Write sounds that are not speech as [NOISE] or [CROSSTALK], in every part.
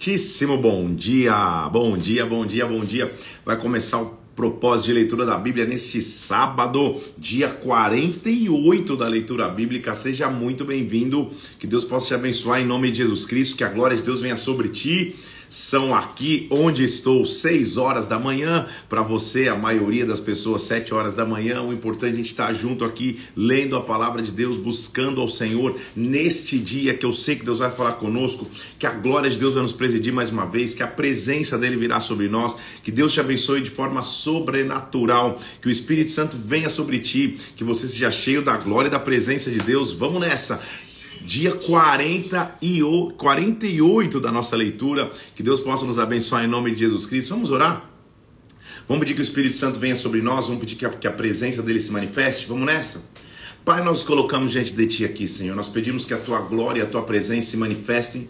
Muitíssimo bom dia, bom dia, bom dia, bom dia. Vai começar o propósito de leitura da Bíblia neste sábado, dia 48 da leitura bíblica. Seja muito bem-vindo. Que Deus possa te abençoar em nome de Jesus Cristo, que a glória de Deus venha sobre ti são aqui onde estou, 6 horas da manhã. Para você, a maioria das pessoas, 7 horas da manhã. O importante é a gente estar junto aqui, lendo a palavra de Deus, buscando ao Senhor neste dia que eu sei que Deus vai falar conosco, que a glória de Deus vai nos presidir mais uma vez, que a presença dele virá sobre nós, que Deus te abençoe de forma sobrenatural, que o Espírito Santo venha sobre ti, que você seja cheio da glória e da presença de Deus. Vamos nessa! Dia 40 e 48 da nossa leitura. Que Deus possa nos abençoar em nome de Jesus Cristo. Vamos orar? Vamos pedir que o Espírito Santo venha sobre nós, vamos pedir que a, que a presença dele se manifeste. Vamos nessa? Pai, nós colocamos diante de Ti aqui, Senhor. Nós pedimos que a Tua glória e a Tua presença se manifestem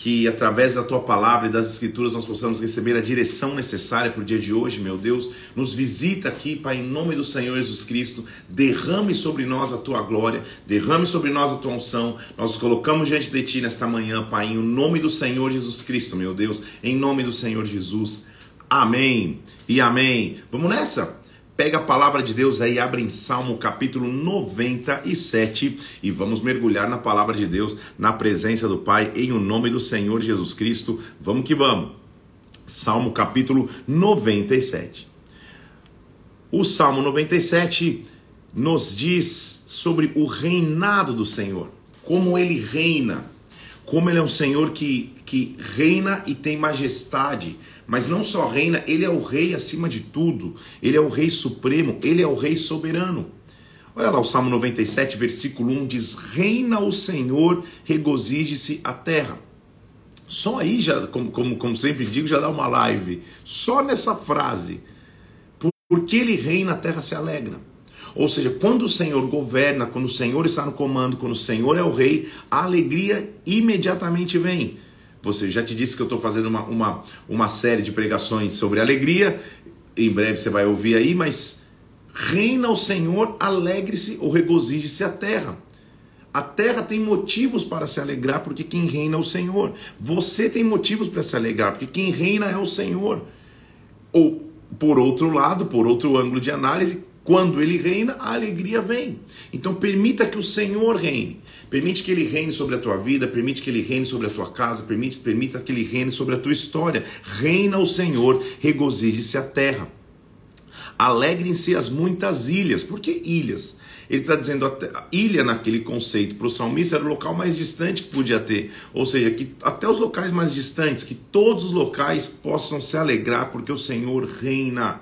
que através da tua palavra e das escrituras nós possamos receber a direção necessária para o dia de hoje, meu Deus. Nos visita aqui, Pai, em nome do Senhor Jesus Cristo. Derrame sobre nós a tua glória, derrame sobre nós a tua unção. Nós nos colocamos diante de ti nesta manhã, Pai, em nome do Senhor Jesus Cristo, meu Deus, em nome do Senhor Jesus. Amém e amém. Vamos nessa? Pega a palavra de Deus aí, abre em Salmo capítulo 97 e vamos mergulhar na palavra de Deus, na presença do Pai, em o nome do Senhor Jesus Cristo. Vamos que vamos. Salmo capítulo 97. O Salmo 97 nos diz sobre o reinado do Senhor, como ele reina, como ele é um Senhor que, que reina e tem majestade, mas não só reina, ele é o rei acima de tudo, ele é o rei supremo, ele é o rei soberano. Olha lá o Salmo 97, versículo 1 diz: Reina o Senhor, regozije-se a terra. Só aí, já, como, como, como sempre digo, já dá uma live. Só nessa frase. Porque ele reina, a terra se alegra. Ou seja, quando o Senhor governa, quando o Senhor está no comando, quando o Senhor é o rei, a alegria imediatamente vem. Você já te disse que eu estou fazendo uma, uma, uma série de pregações sobre alegria. Em breve você vai ouvir aí, mas reina o Senhor, alegre-se ou regozije-se a terra. A terra tem motivos para se alegrar, porque quem reina é o Senhor. Você tem motivos para se alegrar, porque quem reina é o Senhor. Ou, por outro lado, por outro ângulo de análise, quando ele reina, a alegria vem. Então permita que o Senhor reine. Permite que ele reine sobre a tua vida, permite que ele reine sobre a tua casa, permite, permita que ele reine sobre a tua história. Reina o Senhor, regozije-se a terra. Alegrem-se as muitas ilhas. Por que ilhas? Ele está dizendo até, ilha naquele conceito para o salmista era o local mais distante que podia ter. Ou seja, que até os locais mais distantes, que todos os locais possam se alegrar porque o Senhor reina.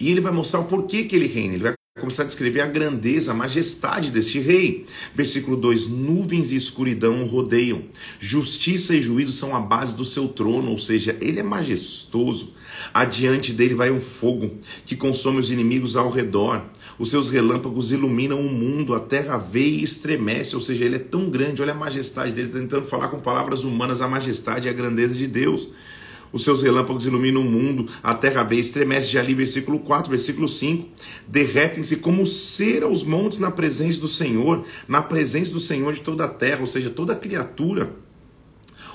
E ele vai mostrar o porquê que ele reina. Ele vai começar a descrever a grandeza, a majestade deste rei. Versículo 2: Nuvens e escuridão o rodeiam, justiça e juízo são a base do seu trono, ou seja, ele é majestoso. Adiante dele vai um fogo que consome os inimigos ao redor. Os seus relâmpagos iluminam o mundo, a terra vê e estremece, ou seja, ele é tão grande, olha a majestade dele, tentando falar com palavras humanas a majestade e a grandeza de Deus os seus relâmpagos iluminam o mundo, a terra vê, estremece de ali, versículo 4, versículo 5. Derretem-se como cera os montes na presença do Senhor, na presença do Senhor de toda a terra, ou seja, toda criatura,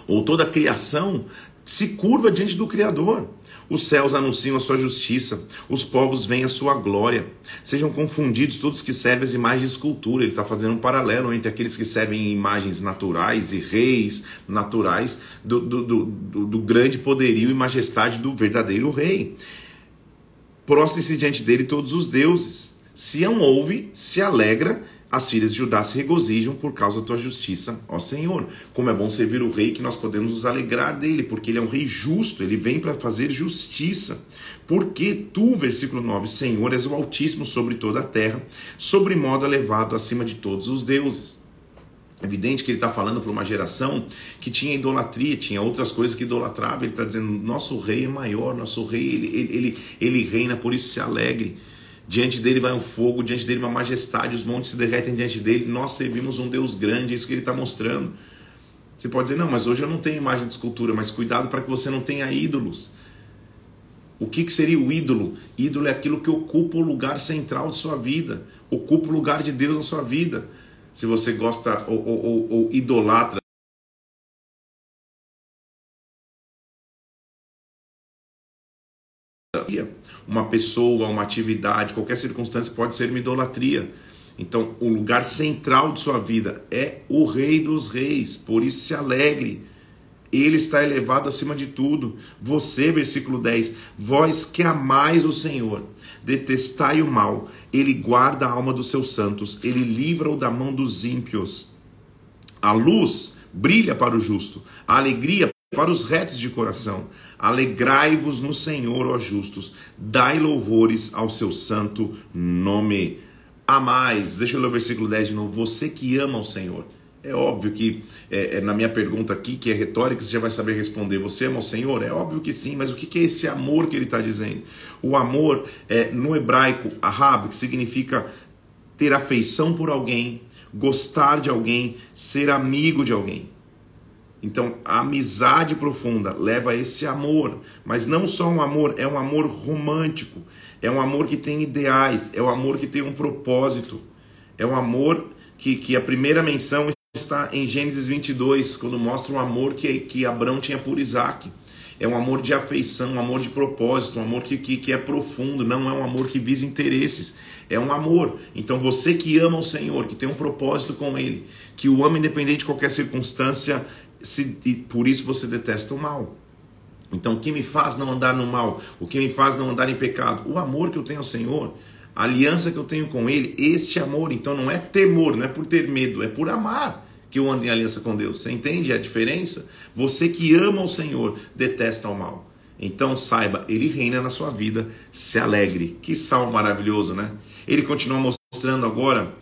ou toda a criação se curva diante do Criador. Os céus anunciam a sua justiça, os povos veem a sua glória. Sejam confundidos todos que servem as imagens de escultura. Ele está fazendo um paralelo entre aqueles que servem imagens naturais e reis naturais do, do, do, do, grande poderio e majestade do verdadeiro rei. Prostre-se diante dele todos os deuses. Sião ouve, se alegra as filhas de Judá se regozijam por causa da tua justiça, ó Senhor. Como é bom servir o rei que nós podemos nos alegrar dele, porque ele é um rei justo, ele vem para fazer justiça. Porque tu, versículo 9, Senhor, és o Altíssimo sobre toda a terra, sobre modo elevado acima de todos os deuses. É evidente que ele está falando para uma geração que tinha idolatria, tinha outras coisas que idolatrava. Ele está dizendo: nosso rei é maior, nosso rei, ele, ele, ele, ele reina, por isso se alegre. Diante dele vai um fogo, diante dele uma majestade, os montes se derretem diante dele. Nós servimos um Deus grande, é isso que ele está mostrando. Você pode dizer, não, mas hoje eu não tenho imagem de escultura, mas cuidado para que você não tenha ídolos. O que, que seria o ídolo? Ídolo é aquilo que ocupa o lugar central de sua vida, ocupa o lugar de Deus na sua vida. Se você gosta ou, ou, ou, ou idolatra Uma pessoa, uma atividade, qualquer circunstância pode ser uma idolatria. Então, o lugar central de sua vida é o Rei dos Reis. Por isso, se alegre. Ele está elevado acima de tudo. Você, versículo 10, vós que amais o Senhor, detestai o mal, ele guarda a alma dos seus santos, ele livra-o da mão dos ímpios. A luz brilha para o justo, a alegria para os retos de coração. Alegrai-vos no Senhor, ó justos, dai louvores ao seu santo nome. Amais, deixa eu ler o versículo 10 de novo. Você que ama o Senhor. É óbvio que é, é, na minha pergunta aqui, que é retórica, você já vai saber responder. Você ama o Senhor? É óbvio que sim, mas o que, que é esse amor que ele está dizendo? O amor, é, no hebraico, ahab, que significa ter afeição por alguém, gostar de alguém, ser amigo de alguém. Então, a amizade profunda leva a esse amor, mas não só um amor, é um amor romântico, é um amor que tem ideais, é um amor que tem um propósito, é um amor que, que a primeira menção está em Gênesis 22, quando mostra o amor que, que Abraão tinha por Isaac. É um amor de afeição, um amor de propósito, um amor que, que, que é profundo, não é um amor que visa interesses, é um amor. Então você que ama o Senhor, que tem um propósito com Ele, que o ama independente de qualquer circunstância, se, e por isso você detesta o mal. Então, o que me faz não andar no mal? O que me faz não andar em pecado? O amor que eu tenho ao Senhor, a aliança que eu tenho com Ele, este amor. Então, não é temor, não é por ter medo, é por amar que eu ando em aliança com Deus. Você entende a diferença? Você que ama o Senhor, detesta o mal. Então saiba, ele reina na sua vida, se alegre. Que salmo maravilhoso, né? Ele continua mostrando agora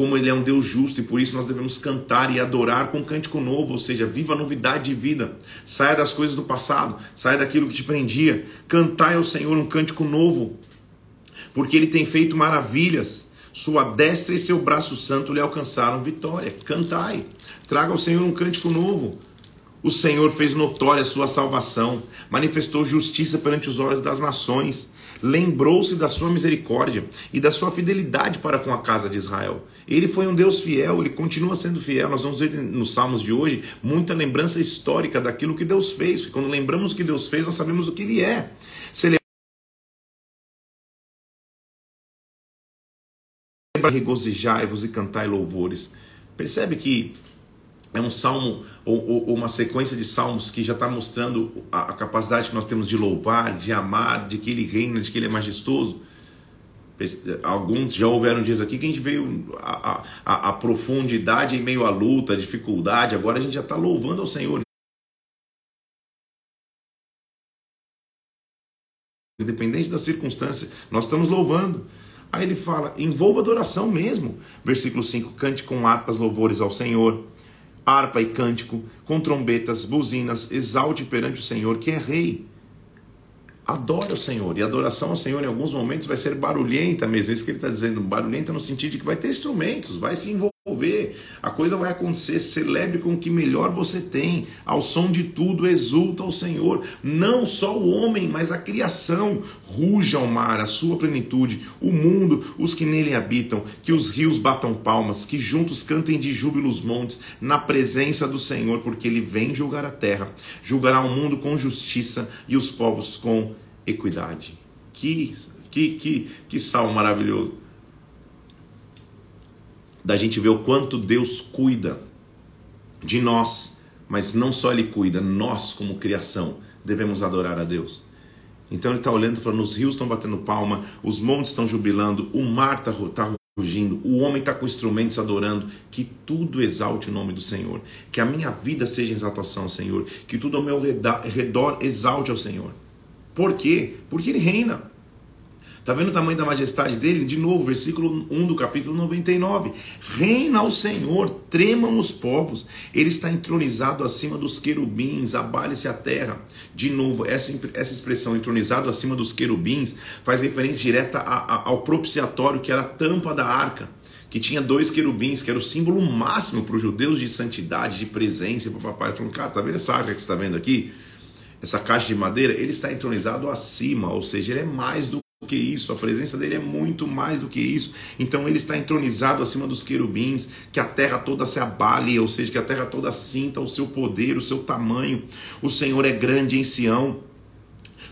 como ele é um Deus justo e por isso nós devemos cantar e adorar com um cântico novo, ou seja, viva a novidade de vida. Saia das coisas do passado, saia daquilo que te prendia. Cantai ao Senhor um cântico novo, porque ele tem feito maravilhas. Sua destra e seu braço santo lhe alcançaram vitória. Cantai, traga ao Senhor um cântico novo. O Senhor fez notória a sua salvação, manifestou justiça perante os olhos das nações, lembrou-se da sua misericórdia e da sua fidelidade para com a casa de Israel. Ele foi um Deus fiel, ele continua sendo fiel. Nós vamos ver nos Salmos de hoje muita lembrança histórica daquilo que Deus fez, porque quando lembramos o que Deus fez, nós sabemos o que ele é. Celebrar regozijai-vos e cantai louvores. Percebe que é um salmo ou, ou, uma sequência de salmos que já está mostrando a, a, capacidade que nós temos de louvar, de amar, de que ele reina, de que ele é majestoso. Alguns já houveram dias aqui que a gente veio a, a, a profundidade em meio à luta, à dificuldade, agora a gente já está louvando ao Senhor. Independente da circunstância, nós estamos louvando. Aí ele fala, envolva adoração mesmo. Versículo 5: Cante com harpas louvores ao Senhor harpa e cântico, com trombetas, buzinas, exalte perante o Senhor, que é rei. Adore o Senhor. E a adoração ao Senhor, em alguns momentos, vai ser barulhenta mesmo. É isso que ele está dizendo. Barulhenta no sentido de que vai ter instrumentos, vai se envolver ver, a coisa vai acontecer. Celebre com o que melhor você tem. Ao som de tudo, exulta o Senhor. Não só o homem, mas a criação. Ruja o mar, a sua plenitude, o mundo, os que nele habitam. Que os rios batam palmas, que juntos cantem de júbilo os montes, na presença do Senhor, porque ele vem julgar a terra. Julgará o mundo com justiça e os povos com equidade. Que, que, que, que salmo maravilhoso da gente ver o quanto Deus cuida de nós, mas não só Ele cuida, nós, como criação, devemos adorar a Deus. Então ele está olhando e falando: os rios estão batendo palma, os montes estão jubilando, o mar está tá rugindo, o homem está com instrumentos adorando. Que tudo exalte o nome do Senhor, que a minha vida seja exaltação ao Senhor, que tudo ao meu redor exalte ao Senhor. Por quê? Porque Ele reina. Está vendo o tamanho da majestade dele? De novo, versículo 1 do capítulo 99. Reina o Senhor, tremam os povos. Ele está entronizado acima dos querubins, abale-se a terra. De novo, essa, essa expressão entronizado acima dos querubins faz referência direta a, a, ao propiciatório, que era a tampa da arca que tinha dois querubins, que era o símbolo máximo para os judeus de santidade, de presença. Para papai falando, cara, tá vendo essa arca que você está vendo aqui? Essa caixa de madeira, ele está entronizado acima, ou seja, ele é mais do que isso, a presença dele é muito mais do que isso. Então ele está entronizado acima dos querubins, que a terra toda se abale, ou seja, que a terra toda sinta o seu poder, o seu tamanho. O Senhor é grande em Sião.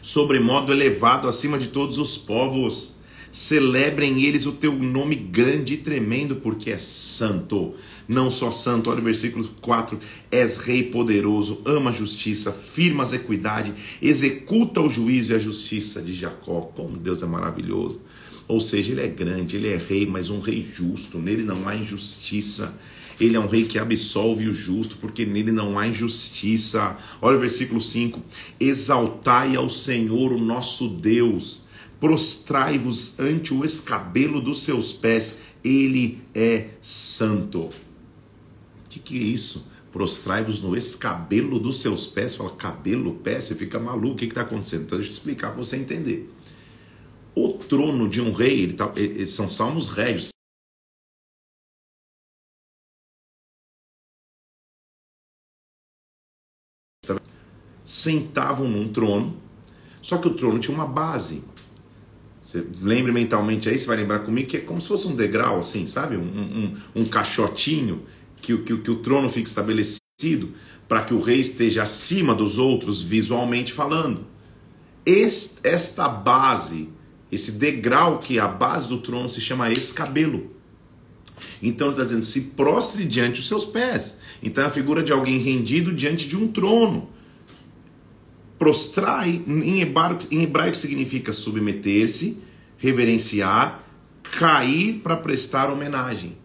sobremodo elevado acima de todos os povos. Celebrem eles o teu nome grande e tremendo, porque é santo. Não só santo, olha o versículo 4: És rei poderoso, ama a justiça, firmas a equidade, executa o juízo e a justiça de Jacó. Como Deus é maravilhoso. Ou seja, ele é grande, ele é rei, mas um rei justo, nele não há injustiça. Ele é um rei que absolve o justo, porque nele não há injustiça. Olha o versículo 5: Exaltai ao Senhor, o nosso Deus, prostrai-vos ante o escabelo dos seus pés, ele é santo. O que, que é isso? Prostrai-vos no escabelo dos seus pés. Fala, cabelo, pé, você fica maluco, o que está acontecendo? Então, deixa eu te explicar para você entender. O trono de um rei, ele tá, ele, são salmos régios. Sentavam num trono, só que o trono tinha uma base. Você lembre mentalmente aí, você vai lembrar comigo que é como se fosse um degrau, assim, sabe? Um, um, um caixotinho que, que, que o trono fica estabelecido para que o rei esteja acima dos outros, visualmente falando. esta base esse degrau que é a base do trono se chama escabelo. Então ele está dizendo: se prostre diante dos seus pés. Então é a figura de alguém rendido diante de um trono. Prostrar em hebraico, em hebraico significa submeter-se, reverenciar, cair para prestar homenagem.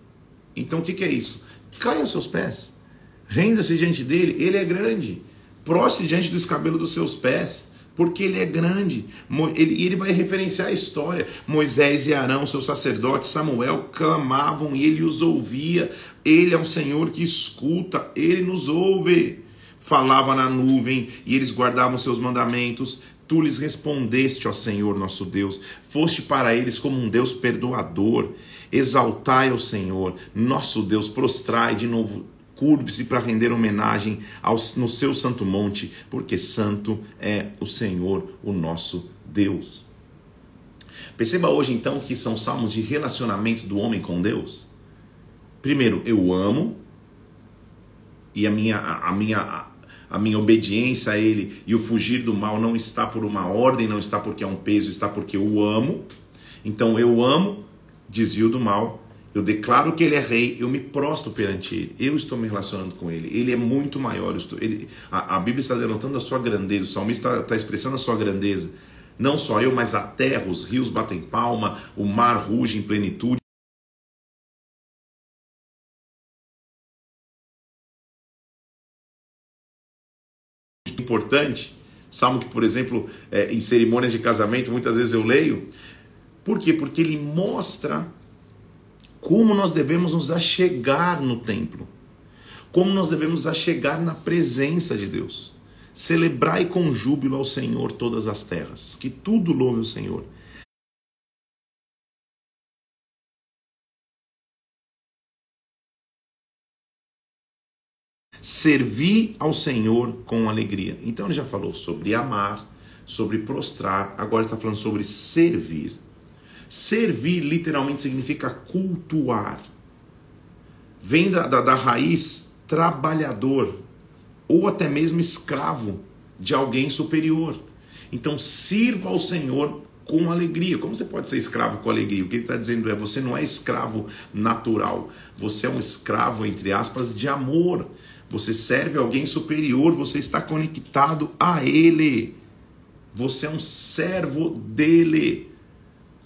Então o que, que é isso? Caia aos seus pés. Renda-se diante dele, ele é grande. Prostre diante do escabelo dos seus pés porque ele é grande. Ele, ele vai referenciar a história. Moisés e Arão, seus sacerdotes, Samuel, clamavam e ele os ouvia. Ele é um Senhor que escuta, ele nos ouve. Falava na nuvem e eles guardavam seus mandamentos. Tu lhes respondeste, ó Senhor nosso Deus, foste para eles como um Deus perdoador. Exaltai ao Senhor, nosso Deus, prostrai de novo curve-se para render homenagem ao, no seu santo monte, porque santo é o Senhor, o nosso Deus. Perceba hoje então que são salmos de relacionamento do homem com Deus. Primeiro, eu amo e a minha a minha a minha obediência a ele e o fugir do mal não está por uma ordem, não está porque é um peso, está porque eu amo. Então eu amo, desvio do mal eu declaro que ele é rei, eu me prostro perante ele, eu estou me relacionando com ele, ele é muito maior. Estou, ele, a, a, Bíblia está denotando a sua grandeza, o salmista está, está expressando a sua grandeza. Não só eu, mas a terra, os rios batem palma, o mar ruge em plenitude. Importante, salmo que, por exemplo, é, em cerimônias de casamento, muitas vezes eu leio. Por quê? Porque ele mostra como nós devemos nos achegar no templo, como nós devemos achegar na presença de Deus. Celebrai com júbilo ao Senhor todas as terras, que tudo louve o Senhor. Servir ao Senhor com alegria. Então ele já falou sobre amar, sobre prostrar, agora está falando sobre servir. Servir literalmente significa cultuar. Vem da, da, da raiz trabalhador ou até mesmo escravo de alguém superior. Então sirva ao Senhor com alegria. Como você pode ser escravo com alegria? O que ele está dizendo é: você não é escravo natural, você é um escravo, entre aspas, de amor. Você serve alguém superior, você está conectado a ele. Você é um servo dele.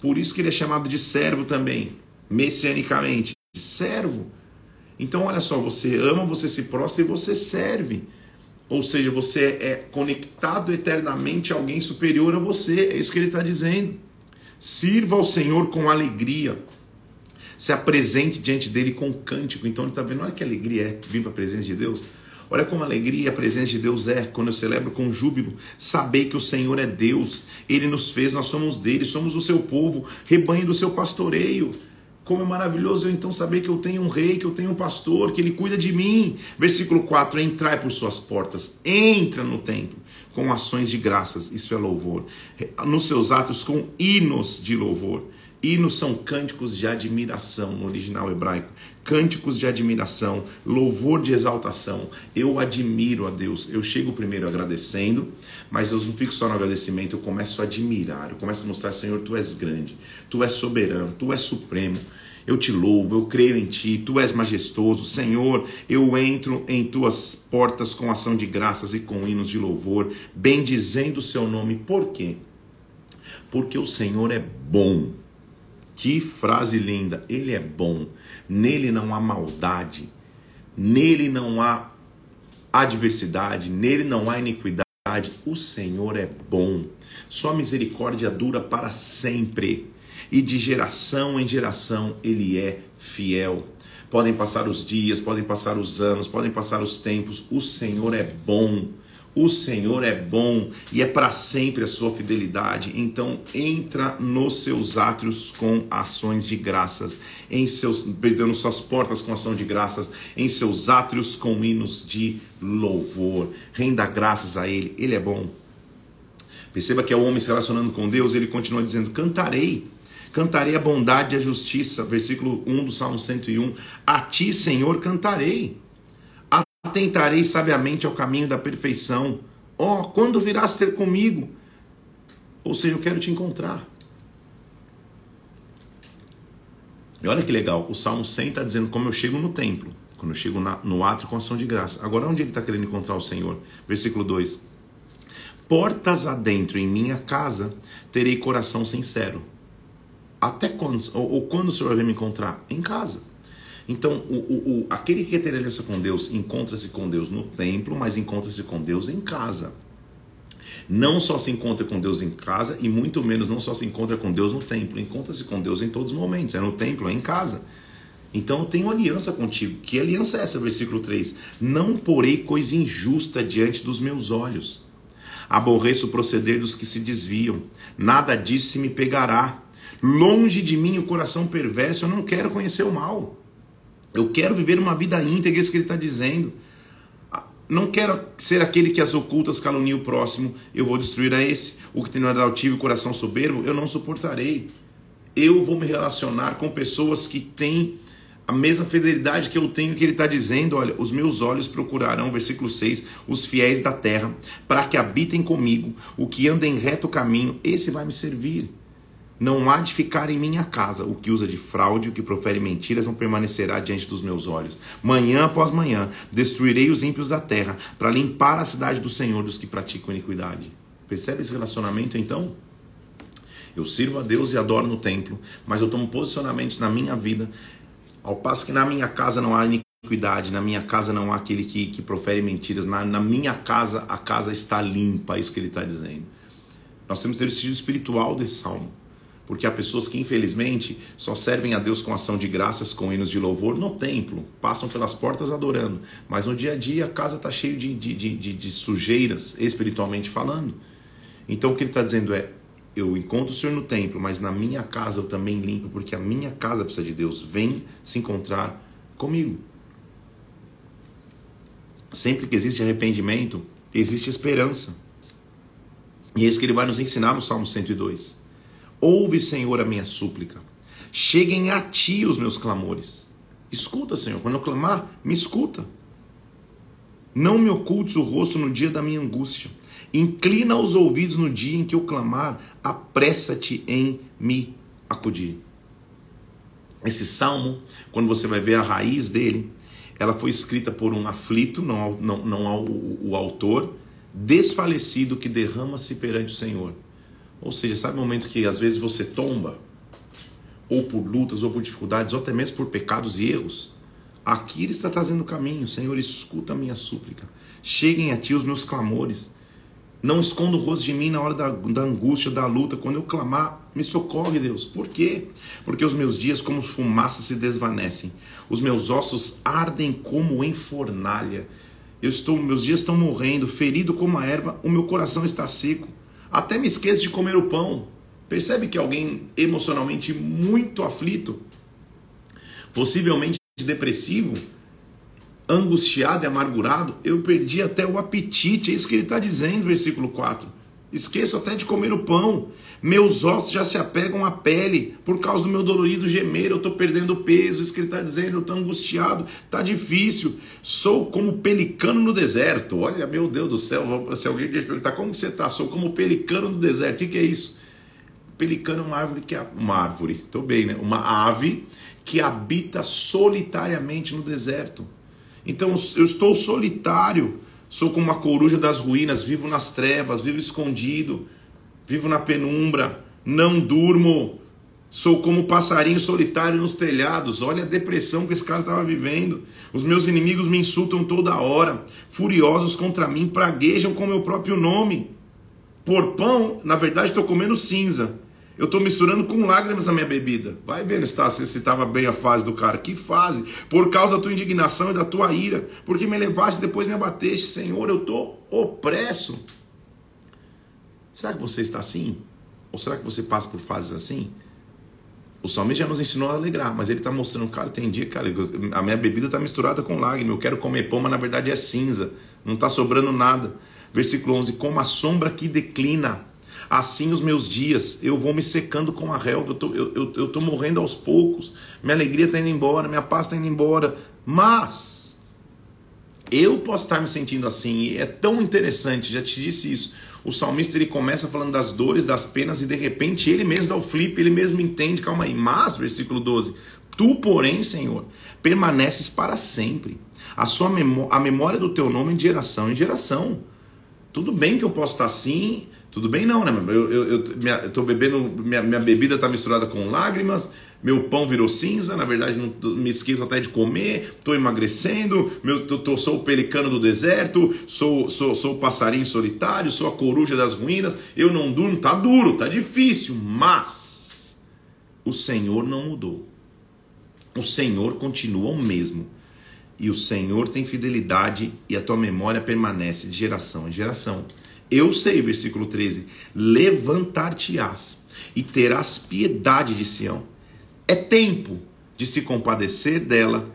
Por isso que ele é chamado de servo também, messianicamente, servo. Então, olha só, você ama, você se prostra e você serve. Ou seja, você é conectado eternamente a alguém superior a você. É isso que ele está dizendo. Sirva ao Senhor com alegria. Se apresente diante dele com cântico. Então ele está vendo, olha que alegria é vir para a presença de Deus. Olha como alegria a presença de Deus é quando eu celebro com júbilo. Saber que o Senhor é Deus, Ele nos fez, nós somos dele, somos o seu povo, rebanho do seu pastoreio. Como é maravilhoso eu então saber que eu tenho um rei, que eu tenho um pastor, que ele cuida de mim. Versículo 4: Entrai por suas portas, entra no templo com ações de graças, isso é louvor. Nos seus atos com hinos de louvor. Hinos são cânticos de admiração no original hebraico. Cânticos de admiração, louvor de exaltação. Eu admiro a Deus. Eu chego primeiro agradecendo, mas eu não fico só no agradecimento, eu começo a admirar. Eu começo a mostrar, Senhor, tu és grande, tu és soberano, tu és supremo. Eu te louvo, eu creio em ti, tu és majestoso. Senhor, eu entro em tuas portas com ação de graças e com hinos de louvor, bendizendo o seu nome. Por quê? Porque o Senhor é bom que frase linda! Ele é bom, nele não há maldade, nele não há adversidade, nele não há iniquidade. O Senhor é bom, sua misericórdia dura para sempre, e de geração em geração ele é fiel. Podem passar os dias, podem passar os anos, podem passar os tempos, o Senhor é bom. O Senhor é bom e é para sempre a sua fidelidade. Então entra nos seus átrios com ações de graças, em seus perdendo suas portas com ação de graças, em seus átrios com hinos de louvor. Renda graças a ele, ele é bom. Perceba que é o homem se relacionando com Deus, ele continua dizendo: "Cantarei Cantarei a bondade e a justiça, versículo 1 do Salmo 101. A ti, Senhor, cantarei. Atentarei sabiamente ao caminho da perfeição. Ó, oh, quando virás ter comigo? Ou seja, eu quero te encontrar. E olha que legal, o Salmo 100 está dizendo como eu chego no templo, quando eu chego na, no ato com ação de graça. Agora, onde ele está querendo encontrar o Senhor? Versículo 2: Portas adentro em minha casa terei coração sincero. Até quando? Ou, ou quando o Senhor vai me encontrar? Em casa. Então, o, o, o, aquele que quer ter aliança com Deus encontra-se com Deus no templo, mas encontra-se com Deus em casa. Não só se encontra com Deus em casa e muito menos não só se encontra com Deus no templo, encontra-se com Deus em todos os momentos, é no templo, é em casa. Então eu tenho aliança contigo. Que aliança é essa? Versículo 3: Não porei coisa injusta diante dos meus olhos. Aborreço o proceder dos que se desviam. Nada disso se me pegará. Longe de mim o coração perverso, eu não quero conhecer o mal. Eu quero viver uma vida íntegra, é isso que ele está dizendo. Ah, não quero ser aquele que as ocultas calunia o próximo, eu vou destruir a esse. O que tem no altivo e coração soberbo, eu não suportarei. Eu vou me relacionar com pessoas que têm a mesma fidelidade que eu tenho, que ele está dizendo, olha, os meus olhos procurarão, versículo 6, os fiéis da terra, para que habitem comigo, o que anda em reto caminho, esse vai me servir. Não há de ficar em minha casa o que usa de fraude, o que profere mentiras, não permanecerá diante dos meus olhos. Manhã após manhã destruirei os ímpios da terra, para limpar a cidade do Senhor dos que praticam iniquidade. Percebe esse relacionamento então? Eu sirvo a Deus e adoro no templo, mas eu tomo posicionamentos na minha vida, ao passo que na minha casa não há iniquidade, na minha casa não há aquele que, que profere mentiras, na, na minha casa a casa está limpa, é isso que ele está dizendo. Nós temos que ter o sentido espiritual desse salmo porque há pessoas que infelizmente só servem a Deus com ação de graças, com hinos de louvor no templo, passam pelas portas adorando, mas no dia a dia a casa está cheia de, de, de, de, sujeiras, espiritualmente falando. Então o que ele está dizendo é: eu encontro o Senhor no templo, mas na minha casa eu também limpo, porque a minha casa precisa de Deus. Vem se encontrar comigo. Sempre que existe arrependimento, existe esperança. E é isso que ele vai nos ensinar no Salmo 102. Ouve, Senhor, a minha súplica. Cheguem a ti os meus clamores. Escuta, Senhor, quando eu clamar, me escuta. Não me ocultes o rosto no dia da minha angústia. Inclina os ouvidos no dia em que eu clamar, apressa-te em me acudir. Esse salmo, quando você vai ver a raiz dele, ela foi escrita por um aflito, não, não, não o, o autor, desfalecido que derrama-se perante o Senhor. Ou seja, sabe o momento que às vezes você tomba, ou por lutas, ou por dificuldades, ou até mesmo por pecados e erros? Aqui ele está trazendo o caminho. Senhor, escuta a minha súplica. Cheguem a ti os meus clamores. Não esconda o rosto de mim na hora da, da, angústia, da luta. Quando eu clamar, me socorre, Deus. Por quê? Porque os meus dias, como fumaça, se desvanecem. Os meus ossos ardem como em fornalha. Eu estou, meus dias estão morrendo, ferido como a erva, o meu coração está seco. Até me esqueço de comer o pão. Percebe que alguém emocionalmente muito aflito, possivelmente depressivo, angustiado e amargurado, eu perdi até o apetite. É isso que ele está dizendo, versículo 4. Esqueço até de comer o pão. Meus ossos já se apegam à pele por causa do meu dolorido gemer. Eu estou perdendo peso. Isso que ele está dizendo. Eu estou angustiado. Está difícil. Sou como pelicano no deserto. Olha, meu Deus do céu. Se alguém te perguntar como você está, sou como pelicano no deserto. O que, que é isso? Pelicano é uma árvore que é uma árvore. Estou bem, né? Uma ave que habita solitariamente no deserto. Então eu estou solitário Sou como uma coruja das ruínas, vivo nas trevas, vivo escondido, vivo na penumbra, não durmo. Sou como um passarinho solitário nos telhados. Olha a depressão que esse cara estava vivendo. Os meus inimigos me insultam toda hora. Furiosos contra mim, praguejam com meu próprio nome. Por pão, na verdade, estou comendo cinza. Eu estou misturando com lágrimas a minha bebida. Vai vendo se estava bem a fase do cara. Que fase? Por causa da tua indignação e da tua ira. Porque me levaste depois me abateste. Senhor, eu estou opresso. Será que você está assim? Ou será que você passa por fases assim? O salmista já nos ensinou a alegrar, mas ele está mostrando, cara, tem dia, cara, a minha bebida está misturada com lágrimas, eu quero comer pão, mas na verdade é cinza, não está sobrando nada. Versículo 11: Como a sombra que declina, Assim os meus dias, eu vou me secando com a relva, eu tô, eu, eu, tô morrendo aos poucos, minha alegria está indo embora, minha paz está indo embora, mas eu posso estar me sentindo assim, e é tão interessante, já te disse isso. O salmista ele começa falando das dores, das penas, e de repente ele mesmo dá o flip, ele mesmo entende, calma aí, mas, versículo 12: Tu, porém, Senhor, permaneces para sempre, a, sua memó a memória do teu nome de geração em geração. Tudo bem que eu posso estar assim, tudo bem não, né? Eu, eu, eu, minha, eu tô bebendo, minha, minha bebida está misturada com lágrimas, meu pão virou cinza, na verdade não, me esqueço até de comer, estou emagrecendo, meu, tô, tô, sou o pelicano do deserto, sou, sou, sou o passarinho solitário, sou a coruja das ruínas, eu não durmo, tá duro, tá difícil, mas o Senhor não mudou. O Senhor continua o mesmo. E o Senhor tem fidelidade e a tua memória permanece de geração em geração. Eu sei, versículo 13: levantar-te-ás e terás piedade de Sião. É tempo de se compadecer dela,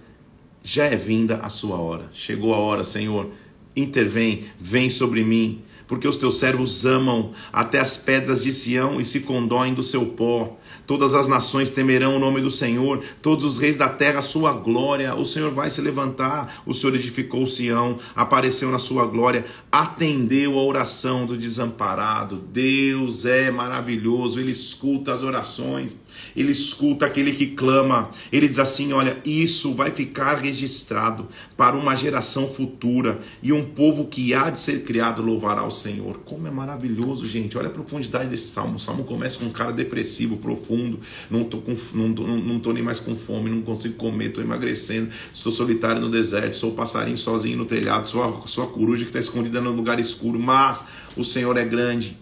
já é vinda a sua hora. Chegou a hora, Senhor, intervém, vem sobre mim porque os teus servos amam até as pedras de Sião e se condoem do seu pó. Todas as nações temerão o nome do Senhor, todos os reis da terra a sua glória. O Senhor vai se levantar. O Senhor edificou Sião, apareceu na sua glória, atendeu a oração do desamparado. Deus é maravilhoso, ele escuta as orações, ele escuta aquele que clama. Ele diz assim: Olha, isso vai ficar registrado para uma geração futura e um povo que há de ser criado louvará o Senhor. Como é maravilhoso, gente. Olha a profundidade desse salmo. O salmo começa com um cara depressivo, profundo. Não tô, não, tô, não tô nem mais com fome, não consigo comer, estou emagrecendo. Sou solitário no deserto, sou o passarinho sozinho no telhado, sou a, sou a coruja que está escondida no lugar escuro. Mas o Senhor é grande.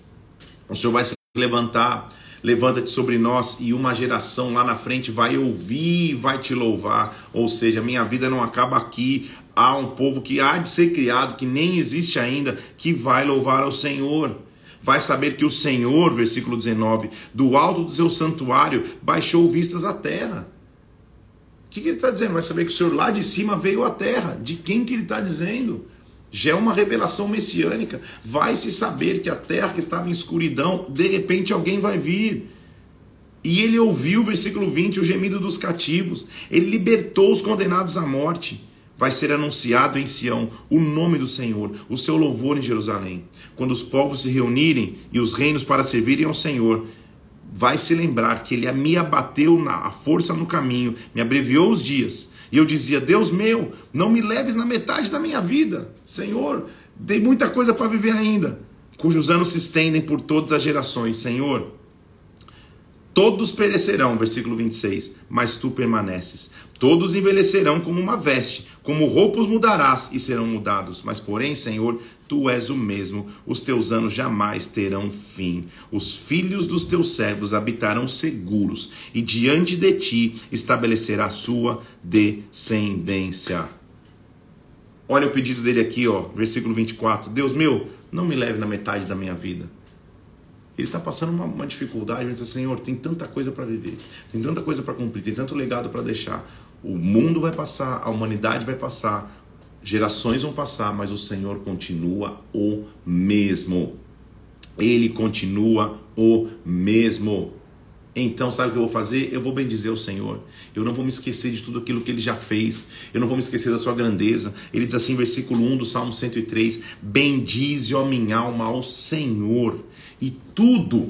O Senhor vai se levantar levanta-te sobre nós e uma geração lá na frente vai ouvir e vai te louvar. Ou seja, minha vida não acaba aqui, há um povo que há de ser criado, que nem existe ainda, que vai louvar ao Senhor. Vai saber que o Senhor, versículo 19, do alto do seu santuário baixou vistas à terra. O que, que ele está dizendo? Vai saber que o Senhor lá de cima veio à terra. De quem que ele está dizendo? Já é uma revelação messiânica. Vai se saber que a terra que estava em escuridão, de repente alguém vai vir. E ele ouviu, versículo 20, o gemido dos cativos. Ele libertou os condenados à morte vai ser anunciado em Sião o nome do Senhor, o seu louvor em Jerusalém. Quando os povos se reunirem e os reinos para servirem ao Senhor, vai se lembrar que ele me abateu na força no caminho, me abreviou os dias. E eu dizia: Deus meu, não me leves na metade da minha vida. Senhor, tem muita coisa para viver ainda. Cujos anos se estendem por todas as gerações. Senhor, Todos perecerão, versículo 26, mas tu permaneces. Todos envelhecerão como uma veste, como roupas mudarás e serão mudados. Mas, porém, Senhor, tu és o mesmo, os teus anos jamais terão fim. Os filhos dos teus servos habitarão seguros, e diante de ti estabelecerá a sua descendência. Olha o pedido dele aqui, ó, versículo 24. Deus meu, não me leve na metade da minha vida ele está passando uma, uma dificuldade, mas diz, Senhor, tem tanta coisa para viver, tem tanta coisa para cumprir, tem tanto legado para deixar. O mundo vai passar, a humanidade vai passar, gerações vão passar, mas o Senhor continua o mesmo. ele continua o mesmo. Então, sabe o que eu vou fazer? Eu vou bendizer o Senhor. Eu não vou me esquecer de tudo aquilo que ele já fez. Eu não vou me esquecer da sua grandeza. Ele diz assim, versículo 1 do Salmo 103: Bendize, ó minha alma, ao Senhor, e tudo,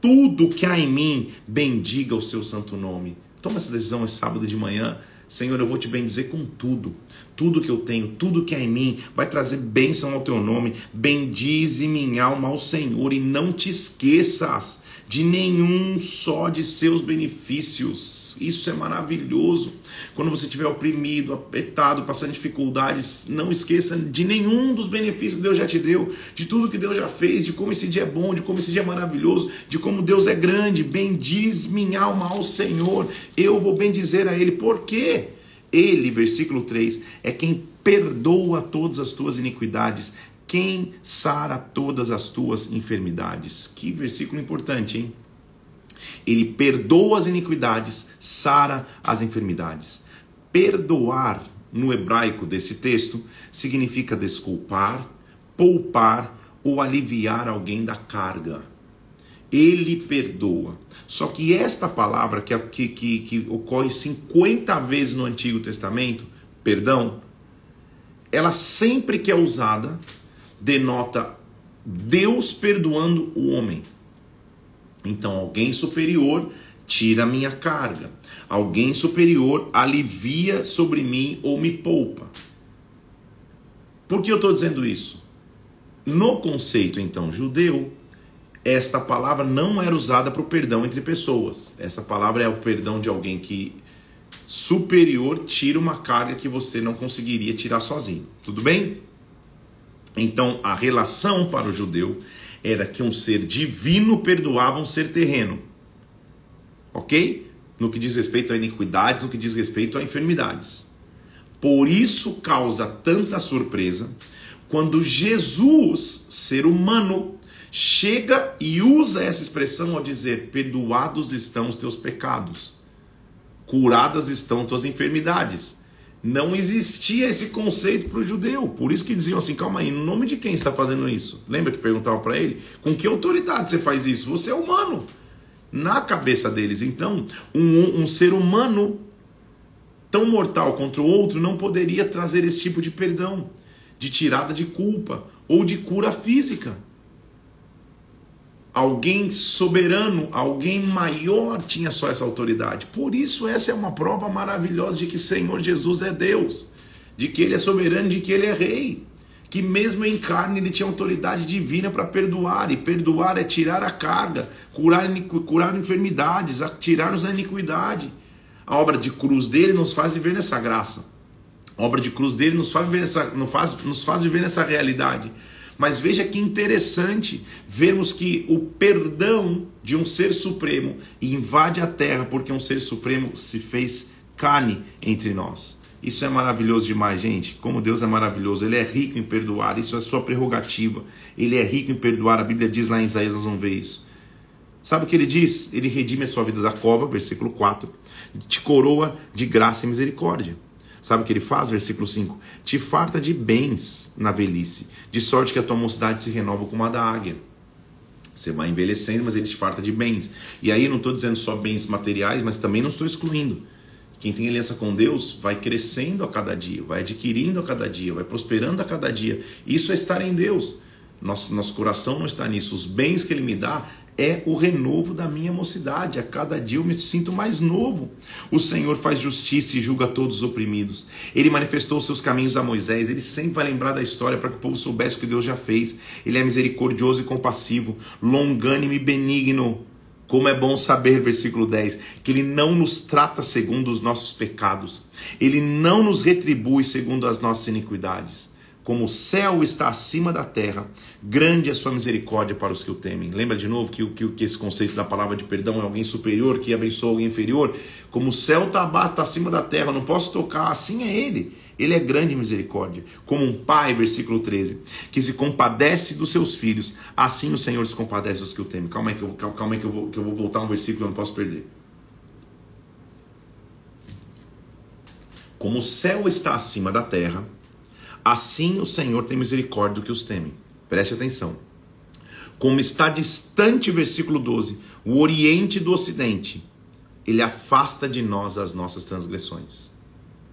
tudo que há em mim, bendiga o seu santo nome. Toma essa decisão esse sábado de manhã. Senhor, eu vou te bendizer com tudo. Tudo que eu tenho, tudo que há em mim, vai trazer bênção ao teu nome. Bendize minha alma ao Senhor e não te esqueças de nenhum só de seus benefícios. Isso é maravilhoso. Quando você estiver oprimido, apertado, passando dificuldades, não esqueça de nenhum dos benefícios que Deus já te deu, de tudo que Deus já fez, de como esse dia é bom, de como esse dia é maravilhoso, de como Deus é grande. Bendiz minha alma ao Senhor. Eu vou bendizer a Ele. Por quê? Ele, versículo 3, é quem perdoa todas as tuas iniquidades, quem sara todas as tuas enfermidades. Que versículo importante, hein? Ele perdoa as iniquidades, sara as enfermidades. Perdoar no hebraico desse texto significa desculpar, poupar ou aliviar alguém da carga. Ele perdoa. Só que esta palavra que, que, que, que ocorre 50 vezes no Antigo Testamento, perdão, ela sempre que é usada denota Deus perdoando o homem. Então, alguém superior tira a minha carga. Alguém superior alivia sobre mim ou me poupa. Por que eu estou dizendo isso? No conceito, então, judeu, esta palavra não era usada para o perdão entre pessoas. Essa palavra é o perdão de alguém que superior tira uma carga que você não conseguiria tirar sozinho. Tudo bem? Então, a relação para o judeu era que um ser divino perdoava um ser terreno. Ok? No que diz respeito a iniquidades, no que diz respeito a enfermidades. Por isso causa tanta surpresa quando Jesus, ser humano, chega e usa essa expressão ao dizer: Perdoados estão os teus pecados, curadas estão tuas enfermidades. Não existia esse conceito para o judeu. Por isso que diziam assim: calma aí, no nome de quem está fazendo isso? Lembra que perguntavam para ele? Com que autoridade você faz isso? Você é humano. Na cabeça deles. Então, um, um ser humano tão mortal contra o outro não poderia trazer esse tipo de perdão, de tirada de culpa ou de cura física alguém soberano, alguém maior tinha só essa autoridade. Por isso, essa é uma prova maravilhosa de que Senhor Jesus é Deus, de que Ele é soberano, de que Ele é Rei. Que mesmo em carne ele tinha autoridade divina para perdoar, e perdoar é tirar a carga, curar, curar enfermidades, tirar-nos a iniquidade. A obra de cruz dele nos faz viver nessa graça. A obra de cruz dele nos faz viver nessa, nos faz, nos faz viver nessa realidade. Mas veja que interessante vermos que o perdão de um ser supremo invade a terra porque um ser supremo se fez carne entre nós. Isso é maravilhoso demais, gente. Como Deus é maravilhoso. Ele é rico em perdoar. Isso é sua prerrogativa. Ele é rico em perdoar. A Bíblia diz lá em Isaías, nós vamos ver isso. Sabe o que ele diz? Ele redime a sua vida da cova, versículo 4. Te coroa de graça e misericórdia. Sabe o que ele faz? Versículo 5: Te farta de bens na velhice, de sorte que a tua mocidade se renova como a da águia. Você vai envelhecendo, mas ele te farta de bens. E aí não estou dizendo só bens materiais, mas também não estou excluindo. Quem tem aliança com Deus vai crescendo a cada dia, vai adquirindo a cada dia, vai prosperando a cada dia. Isso é estar em Deus. Nosso, nosso coração não está nisso. Os bens que Ele me dá é o renovo da minha mocidade. A cada dia eu me sinto mais novo. O Senhor faz justiça e julga todos os oprimidos. Ele manifestou seus caminhos a Moisés. Ele sempre vai lembrar da história para que o povo soubesse o que Deus já fez. Ele é misericordioso e compassivo, longânimo e benigno. Como é bom saber, versículo 10, que Ele não nos trata segundo os nossos pecados, Ele não nos retribui segundo as nossas iniquidades como o céu está acima da terra, grande é sua misericórdia para os que o temem. Lembra de novo que, que, que esse conceito da palavra de perdão é alguém superior que abençoa alguém inferior? Como o céu está tá acima da terra, não posso tocar, assim é ele. Ele é grande em misericórdia. Como um pai, versículo 13, que se compadece dos seus filhos, assim o Senhor se compadece dos que o temem. Calma aí que eu, calma aí que eu, vou, que eu vou voltar um versículo eu não posso perder. Como o céu está acima da terra, Assim o Senhor tem misericórdia do que os temem. Preste atenção. Como está distante, versículo 12, o oriente do ocidente, ele afasta de nós as nossas transgressões.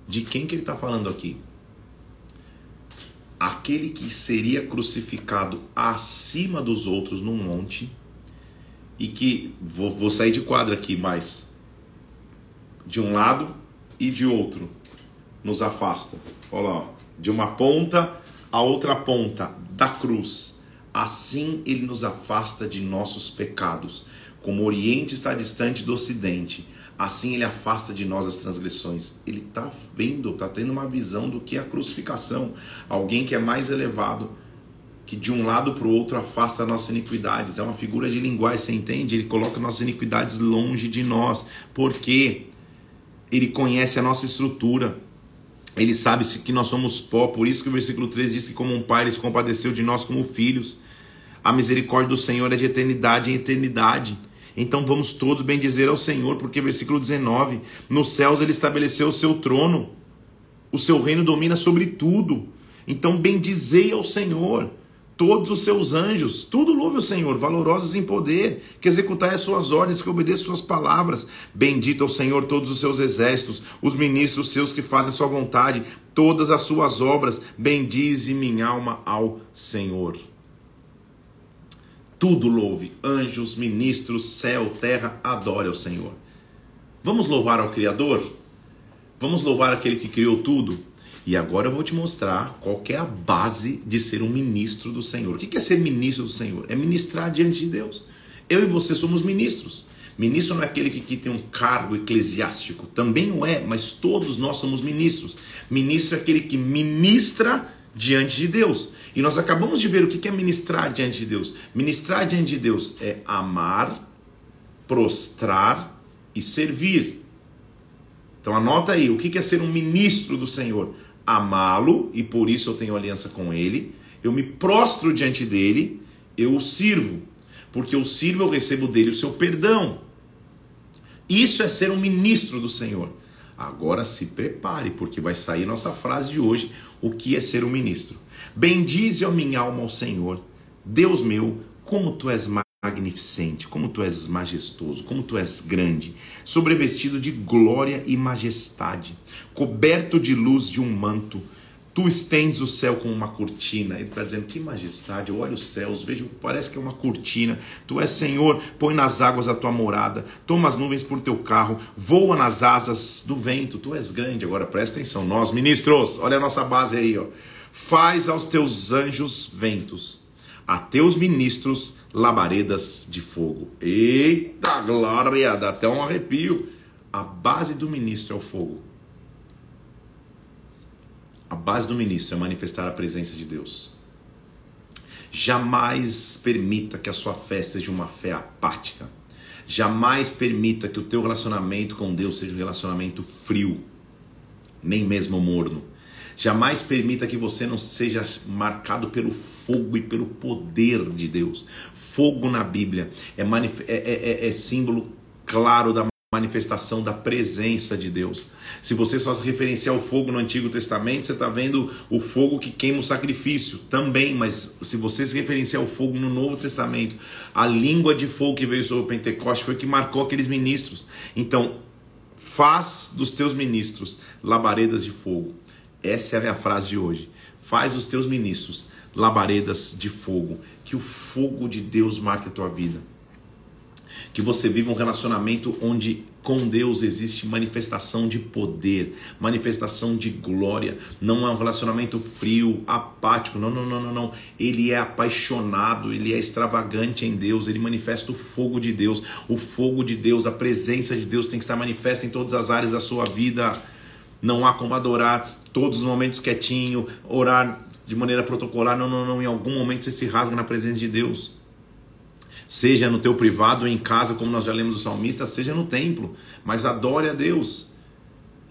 De quem que ele está falando aqui? Aquele que seria crucificado acima dos outros num monte e que vou, vou sair de quadro aqui, mas de um lado e de outro nos afasta. Olha lá, de uma ponta a outra ponta da cruz. Assim ele nos afasta de nossos pecados. Como o Oriente está distante do Ocidente, assim ele afasta de nós as transgressões. Ele está vendo, está tendo uma visão do que é a crucificação. Alguém que é mais elevado que de um lado para o outro afasta nossas iniquidades. É uma figura de linguagem, você entende? Ele coloca nossas iniquidades longe de nós. Porque ele conhece a nossa estrutura. Ele sabe que nós somos pó, por isso que o versículo 3 diz que como um pai ele se compadeceu de nós como filhos. A misericórdia do Senhor é de eternidade em eternidade. Então vamos todos bendizer ao Senhor, porque versículo 19, nos céus ele estabeleceu o seu trono. O seu reino domina sobre tudo. Então bendizei ao Senhor todos os seus anjos, tudo louve o Senhor, valorosos em poder, que executai as suas ordens, que obedeçam suas palavras. Bendito ao Senhor todos os seus exércitos, os ministros seus que fazem sua vontade, todas as suas obras. Bendize minha alma ao Senhor. Tudo louve, anjos, ministros, céu, terra, adore ao Senhor. Vamos louvar ao Criador? Vamos louvar aquele que criou tudo? E agora eu vou te mostrar qual é a base de ser um ministro do Senhor. O que é ser ministro do Senhor? É ministrar diante de Deus. Eu e você somos ministros. Ministro não é aquele que, que tem um cargo eclesiástico, também não é, mas todos nós somos ministros. Ministro é aquele que ministra diante de Deus. E nós acabamos de ver o que é ministrar diante de Deus. Ministrar diante de Deus é amar, prostrar e servir. Então anota aí, o que é ser um ministro do Senhor? Amá-lo e por isso eu tenho aliança com ele. Eu me prostro diante dele, eu o sirvo, porque eu sirvo, eu recebo dele o seu perdão. Isso é ser um ministro do Senhor. Agora se prepare, porque vai sair nossa frase de hoje: o que é ser um ministro? Bendize a minha alma ao Senhor, Deus meu, como tu és magnificente, como tu és majestoso, como tu és grande, sobrevestido de glória e majestade, coberto de luz de um manto. Tu estendes o céu como uma cortina. Ele está dizendo: Que majestade, eu olho os céus, vejo, parece que é uma cortina. Tu és Senhor, põe nas águas a tua morada, toma as nuvens por teu carro, voa nas asas do vento. Tu és grande. Agora presta atenção, nós ministros, olha a nossa base aí, ó. Faz aos teus anjos ventos a teus ministros labaredas de fogo. Eita glória, dá até um arrepio. A base do ministro é o fogo. A base do ministro é manifestar a presença de Deus. Jamais permita que a sua fé seja uma fé apática. Jamais permita que o teu relacionamento com Deus seja um relacionamento frio, nem mesmo morno. Jamais permita que você não seja marcado pelo fogo e pelo poder de Deus. Fogo na Bíblia é, é, é, é, é símbolo claro da manifestação da presença de Deus. Se você só se referenciar ao fogo no Antigo Testamento, você está vendo o fogo que queima o sacrifício também, mas se você se referenciar ao fogo no Novo Testamento, a língua de fogo que veio sobre o Pentecoste foi que marcou aqueles ministros. Então, faz dos teus ministros labaredas de fogo. Essa é a frase de hoje. Faz os teus ministros labaredas de fogo, que o fogo de Deus marque a tua vida. Que você viva um relacionamento onde com Deus existe manifestação de poder, manifestação de glória. Não é um relacionamento frio, apático. Não, não, não, não, não. Ele é apaixonado, ele é extravagante em Deus, ele manifesta o fogo de Deus. O fogo de Deus, a presença de Deus tem que estar manifesta em todas as áreas da sua vida. Não há como adorar todos os momentos quietinho, orar de maneira protocolar. Não, não, não. Em algum momento você se rasga na presença de Deus. Seja no teu privado em casa, como nós já lemos do salmista, seja no templo. Mas adore a Deus.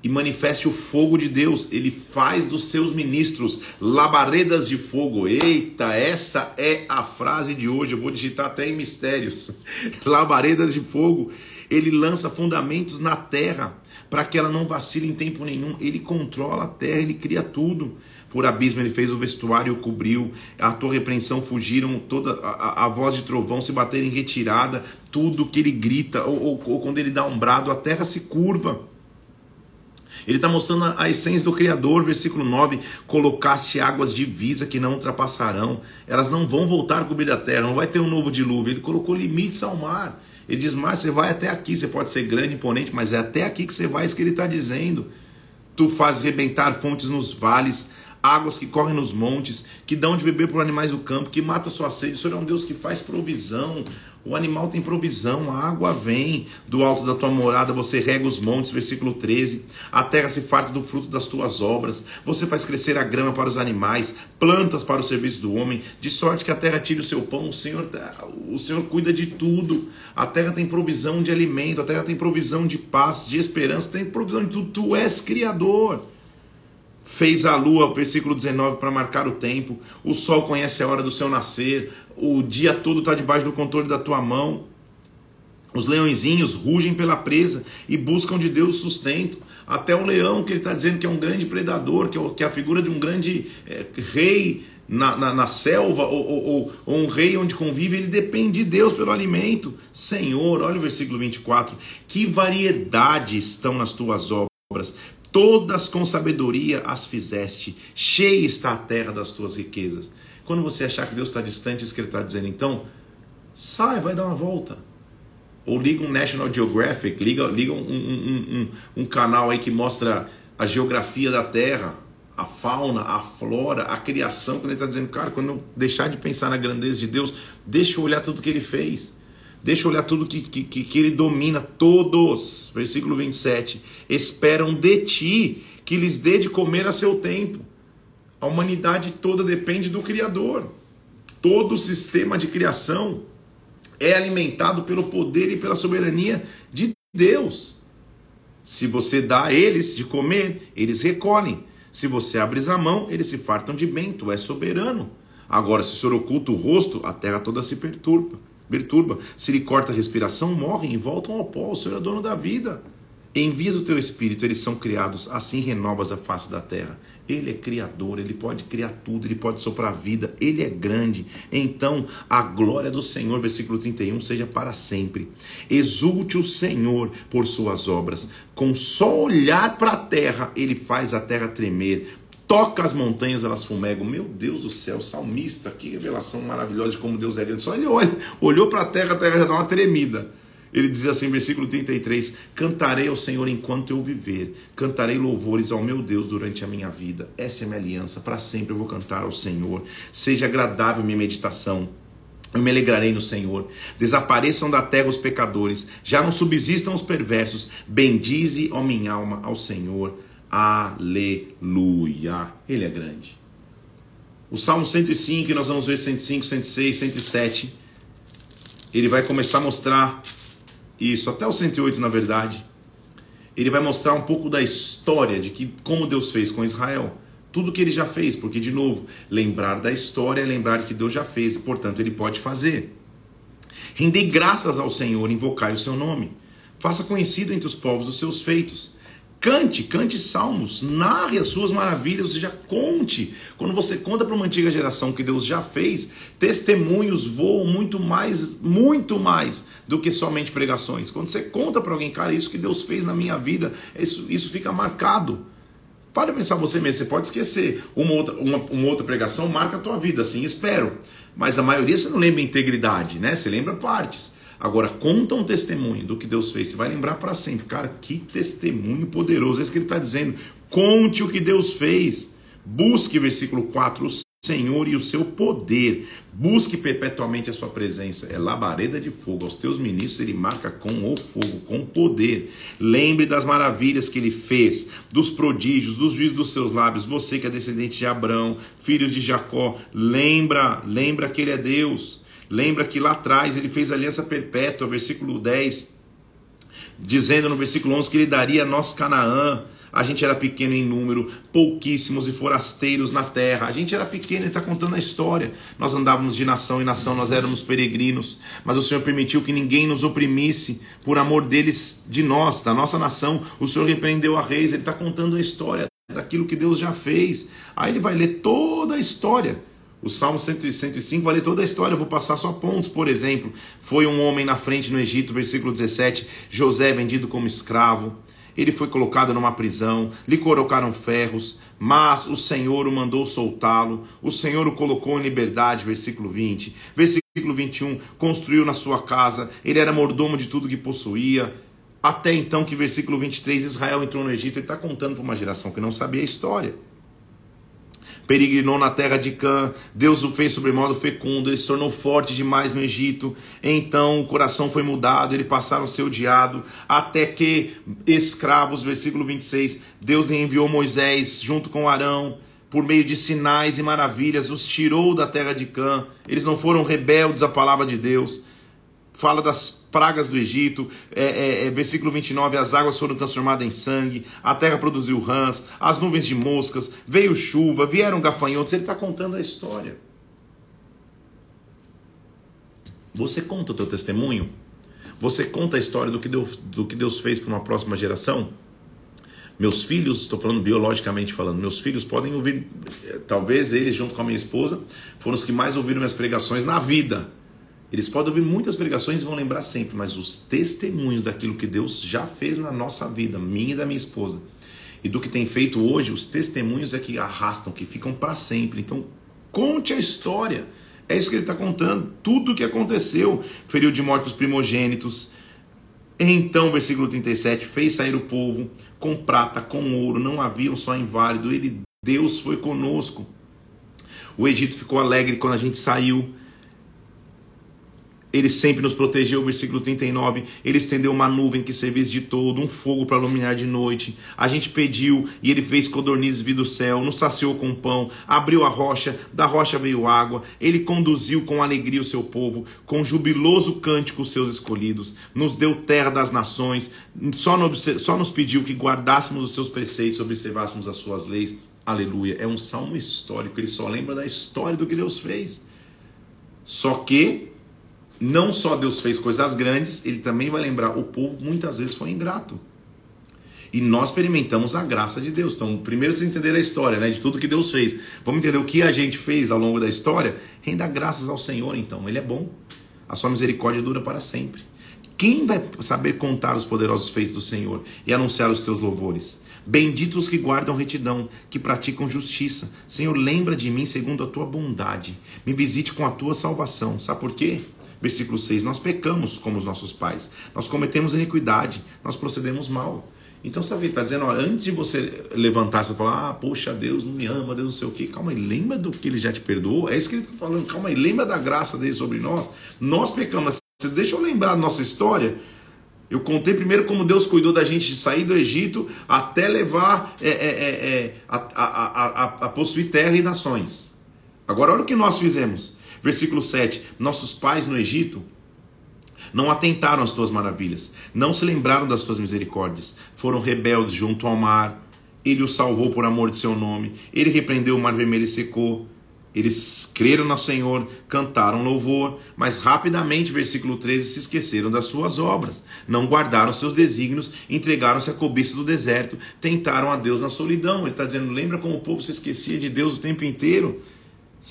E manifeste o fogo de Deus. Ele faz dos seus ministros labaredas de fogo. Eita, essa é a frase de hoje. Eu vou digitar até em mistérios. [LAUGHS] labaredas de fogo. Ele lança fundamentos na terra para que ela não vacile em tempo nenhum. Ele controla a terra, ele cria tudo. Por abismo ele fez o vestuário o cobriu, a tua repreensão fugiram, toda a, a, voz de trovão se bater em retirada, tudo que ele grita, ou, ou, ou quando ele dá um brado, a terra se curva. Ele está mostrando a, essência do Criador, versículo 9: Colocaste águas divisa que não ultrapassarão, elas não vão voltar a cobrir a terra, não vai ter um novo dilúvio. Ele colocou limites ao mar. Ele diz: Mar, você vai até aqui, você pode ser grande, imponente, mas é até aqui que você vai, isso que ele está dizendo. Tu fazes rebentar fontes nos vales, águas que correm nos montes, que dão de beber para os animais do campo, que mata sua sede. O Senhor é um Deus que faz provisão. O animal tem provisão, a água vem do alto da tua morada, você rega os montes, versículo 13. A terra se farta do fruto das tuas obras, você faz crescer a grama para os animais, plantas para o serviço do homem, de sorte que a terra tire o seu pão. O Senhor, o Senhor cuida de tudo. A terra tem provisão de alimento, a terra tem provisão de paz, de esperança, tem provisão de tudo. Tu és criador fez a lua, versículo 19, para marcar o tempo. O sol conhece a hora do seu nascer. O dia todo está debaixo do controle da tua mão. Os leõezinhos rugem pela presa e buscam de Deus sustento. Até o leão, que ele está dizendo que é um grande predador, que é, que é a figura de um grande é, rei na, na, na, selva, ou, ou, ou um rei onde convive, ele depende de Deus pelo alimento. Senhor, olha o versículo 24: que variedade estão nas tuas obras, todas com sabedoria as fizeste, cheia está a terra das tuas riquezas. Quando você achar que Deus está distante, isso que ele está dizendo, então, sai, vai dar uma volta. Ou liga um National Geographic, liga, liga um, um, um, um canal aí que mostra a geografia da Terra, a fauna, a flora, a criação. Quando ele está dizendo, cara, quando eu deixar de pensar na grandeza de Deus, deixa eu olhar tudo que ele fez. Deixa eu olhar tudo que, que, que ele domina. Todos, versículo 27, esperam de ti que lhes dê de comer a seu tempo. A humanidade toda depende do Criador. Todo o sistema de criação é alimentado pelo poder e pela soberania de Deus. Se você dá a eles de comer, eles recolhem. Se você abres a mão, eles se fartam de bem, tu és soberano. Agora, se o Senhor oculta o rosto, a terra toda se perturba perturba. Se lhe corta a respiração, morrem e voltam ao pó. O Senhor é dono da vida. Envias o teu espírito, eles são criados, assim renovas a face da terra. Ele é criador, ele pode criar tudo, ele pode soprar vida, ele é grande. Então, a glória do Senhor, versículo 31, seja para sempre. Exulte o Senhor por suas obras. Com só olhar para a terra, ele faz a terra tremer toca as montanhas, elas fumegam. Meu Deus do céu, salmista, que revelação maravilhosa de como Deus é grande. Só ele olha, olhou para a terra, a terra já dá uma tremida. Ele diz assim, versículo 33: Cantarei ao Senhor enquanto eu viver, cantarei louvores ao meu Deus durante a minha vida. Essa é a minha aliança, para sempre eu vou cantar ao Senhor. Seja agradável minha meditação. Eu me alegrarei no Senhor. Desapareçam da terra os pecadores, já não subsistam os perversos. Bendize, ó minha alma, ao Senhor. Aleluia. Ele é grande. O Salmo 105, que nós vamos ver 105, 106, 107, ele vai começar a mostrar isso, até o 108 na verdade. Ele vai mostrar um pouco da história de que como Deus fez com Israel. Tudo que ele já fez, porque de novo, lembrar da história é lembrar de que Deus já fez e, portanto, ele pode fazer. Rendei graças ao Senhor, invocai o seu nome. Faça conhecido entre os povos os seus feitos. Cante, cante salmos, narre as suas maravilhas, ou seja, conte. Quando você conta para uma antiga geração que Deus já fez, testemunhos voam muito mais, muito mais do que somente pregações. Quando você conta para alguém, cara, isso que Deus fez na minha vida, isso, isso fica marcado. Para pensar você mesmo, você pode esquecer. Uma outra, uma, uma outra pregação marca a tua vida, assim espero. Mas a maioria você não lembra integridade, né? Você lembra partes. Agora, conta um testemunho do que Deus fez, você vai lembrar para sempre. Cara, que testemunho poderoso. É isso que ele está dizendo. Conte o que Deus fez. Busque, versículo 4, o Senhor e o seu poder. Busque perpetuamente a sua presença. É labareda de fogo. Aos teus ministros ele marca com o fogo, com o poder. Lembre das maravilhas que ele fez, dos prodígios, dos juízos dos seus lábios. Você que é descendente de Abraão, filho de Jacó, lembra, lembra que ele é Deus. Lembra que lá atrás ele fez aliança perpétua, versículo 10, dizendo no versículo 11 que ele daria a nós Canaã, A gente era pequeno em número, pouquíssimos e forasteiros na terra. A gente era pequeno, ele está contando a história. Nós andávamos de nação em nação, nós éramos peregrinos, mas o Senhor permitiu que ninguém nos oprimisse por amor deles, de nós, da nossa nação. O Senhor repreendeu a reis, ele está contando a história daquilo que Deus já fez. Aí ele vai ler toda a história. O Salmo 105 vai ler toda a história, eu vou passar só pontos. Por exemplo, foi um homem na frente no Egito, versículo 17, José vendido como escravo. Ele foi colocado numa prisão, lhe colocaram ferros, mas o Senhor o mandou soltá-lo. O Senhor o colocou em liberdade, versículo 20. Versículo 21, construiu na sua casa, ele era mordomo de tudo que possuía. Até então que versículo 23, Israel entrou no Egito, ele está contando para uma geração que não sabia a história peregrinou na terra de Cã, Deus o fez sobremodo fecundo, ele se tornou forte demais no Egito, então o coração foi mudado, ele passaram a ser odiado, até que escravos, versículo 26, Deus lhe enviou Moisés junto com Arão, por meio de sinais e maravilhas, os tirou da terra de Cã, eles não foram rebeldes à palavra de Deus, fala das pragas do Egito, é, é, é, versículo 29, as águas foram transformadas em sangue, a terra produziu rãs, as nuvens de moscas, veio chuva, vieram gafanhotos, ele está contando a história. Você conta o teu testemunho? Você conta a história do que Deus, do que Deus fez para uma próxima geração? Meus filhos, estou falando biologicamente falando, meus filhos podem ouvir, talvez eles junto com a minha esposa, foram os que mais ouviram minhas pregações na vida eles podem ouvir muitas pregações e vão lembrar sempre, mas os testemunhos daquilo que Deus já fez na nossa vida, minha e da minha esposa, e do que tem feito hoje, os testemunhos é que arrastam, que ficam para sempre. Então, conte a história. É isso que ele está contando. Tudo o que aconteceu. Feriu de morte os primogênitos. Então, versículo 37, fez sair o povo com prata, com ouro, não havia um só inválido. Ele, Deus foi conosco. O Egito ficou alegre quando a gente saiu. Ele sempre nos protegeu, versículo 39. Ele estendeu uma nuvem que servisse de todo, um fogo para iluminar de noite. A gente pediu e ele fez codornizes vir do céu, nos saciou com pão, abriu a rocha, da rocha veio água. Ele conduziu com alegria o seu povo, com jubiloso cântico os seus escolhidos. Nos deu terra das nações, só, no, só nos pediu que guardássemos os seus preceitos, observássemos as suas leis. Aleluia. É um salmo histórico, ele só lembra da história do que Deus fez. Só que não só Deus fez coisas grandes, ele também vai lembrar, o povo muitas vezes foi ingrato. E nós experimentamos a graça de Deus. Então, primeiro você entender a história, né, de tudo que Deus fez. Vamos entender o que a gente fez ao longo da história? Renda graças ao Senhor, então. Ele é bom. A sua misericórdia dura para sempre. Quem vai saber contar os poderosos feitos do Senhor e anunciar os teus louvores? Benditos que guardam retidão, que praticam justiça. Senhor, lembra de mim segundo a tua bondade. Me visite com a tua salvação. Sabe por quê? Versículo 6: Nós pecamos como os nossos pais, nós cometemos iniquidade, nós procedemos mal. Então, sabe, está dizendo, ó, antes de você levantar, você falar, ah, poxa, Deus não me ama, Deus não sei o quê, calma aí, lembra do que ele já te perdoou? É isso que ele está falando, calma aí, lembra da graça dele sobre nós? Nós pecamos, deixa eu lembrar nossa história. Eu contei primeiro como Deus cuidou da gente de sair do Egito até levar é, é, é, é a, a, a, a possuir terra e nações. Agora, olha o que nós fizemos. Versículo 7: Nossos pais no Egito não atentaram às tuas maravilhas, não se lembraram das tuas misericórdias, foram rebeldes junto ao mar. Ele os salvou por amor de seu nome. Ele repreendeu o mar vermelho e secou. Eles creram no Senhor, cantaram louvor, mas rapidamente, versículo 13, se esqueceram das suas obras, não guardaram seus desígnios, entregaram-se à cobiça do deserto, tentaram a Deus na solidão. Ele está dizendo: lembra como o povo se esquecia de Deus o tempo inteiro?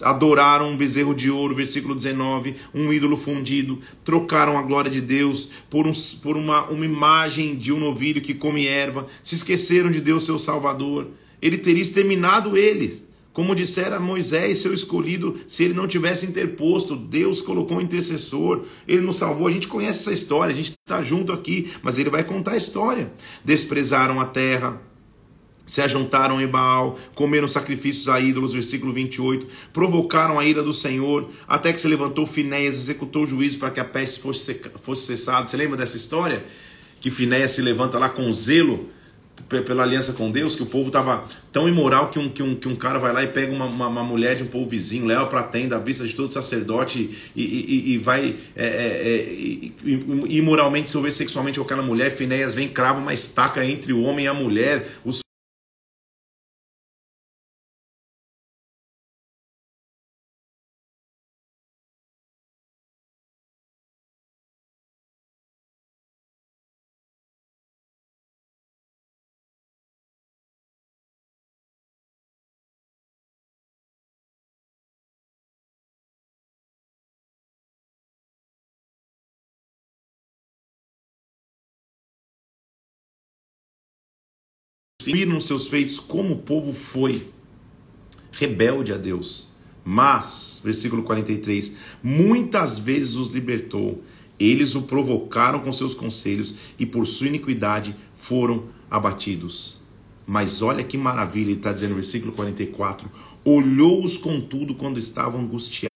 Adoraram um bezerro de ouro, versículo 19, um ídolo fundido, trocaram a glória de Deus por, um, por uma, uma imagem de um novilho que come erva, se esqueceram de Deus, seu Salvador. Ele teria exterminado eles. Como dissera Moisés, seu escolhido, se ele não tivesse interposto, Deus colocou um intercessor, ele nos salvou. A gente conhece essa história, a gente está junto aqui, mas ele vai contar a história. Desprezaram a terra, se ajuntaram em Baal, comeram sacrifícios a ídolos, versículo 28, provocaram a ira do Senhor, até que se levantou Finéias, executou o juízo para que a peste fosse, fosse cessada. Você lembra dessa história? Que Finéias se levanta lá com zelo pela aliança com Deus, que o povo estava tão imoral que um, que, um, que um cara vai lá e pega uma, uma, uma mulher de um povo vizinho, leva para a tenda, à vista de todo sacerdote e, e, e vai é, é, é, imoralmente se envolver sexualmente com aquela mulher. Finéias vem, crava uma estaca entre o homem e a mulher. Os viram seus feitos como o povo foi rebelde a Deus. Mas, versículo 43, muitas vezes os libertou. Eles o provocaram com seus conselhos e por sua iniquidade foram abatidos. Mas olha que maravilha, ele está dizendo no versículo 44: olhou-os contudo quando estavam angustiados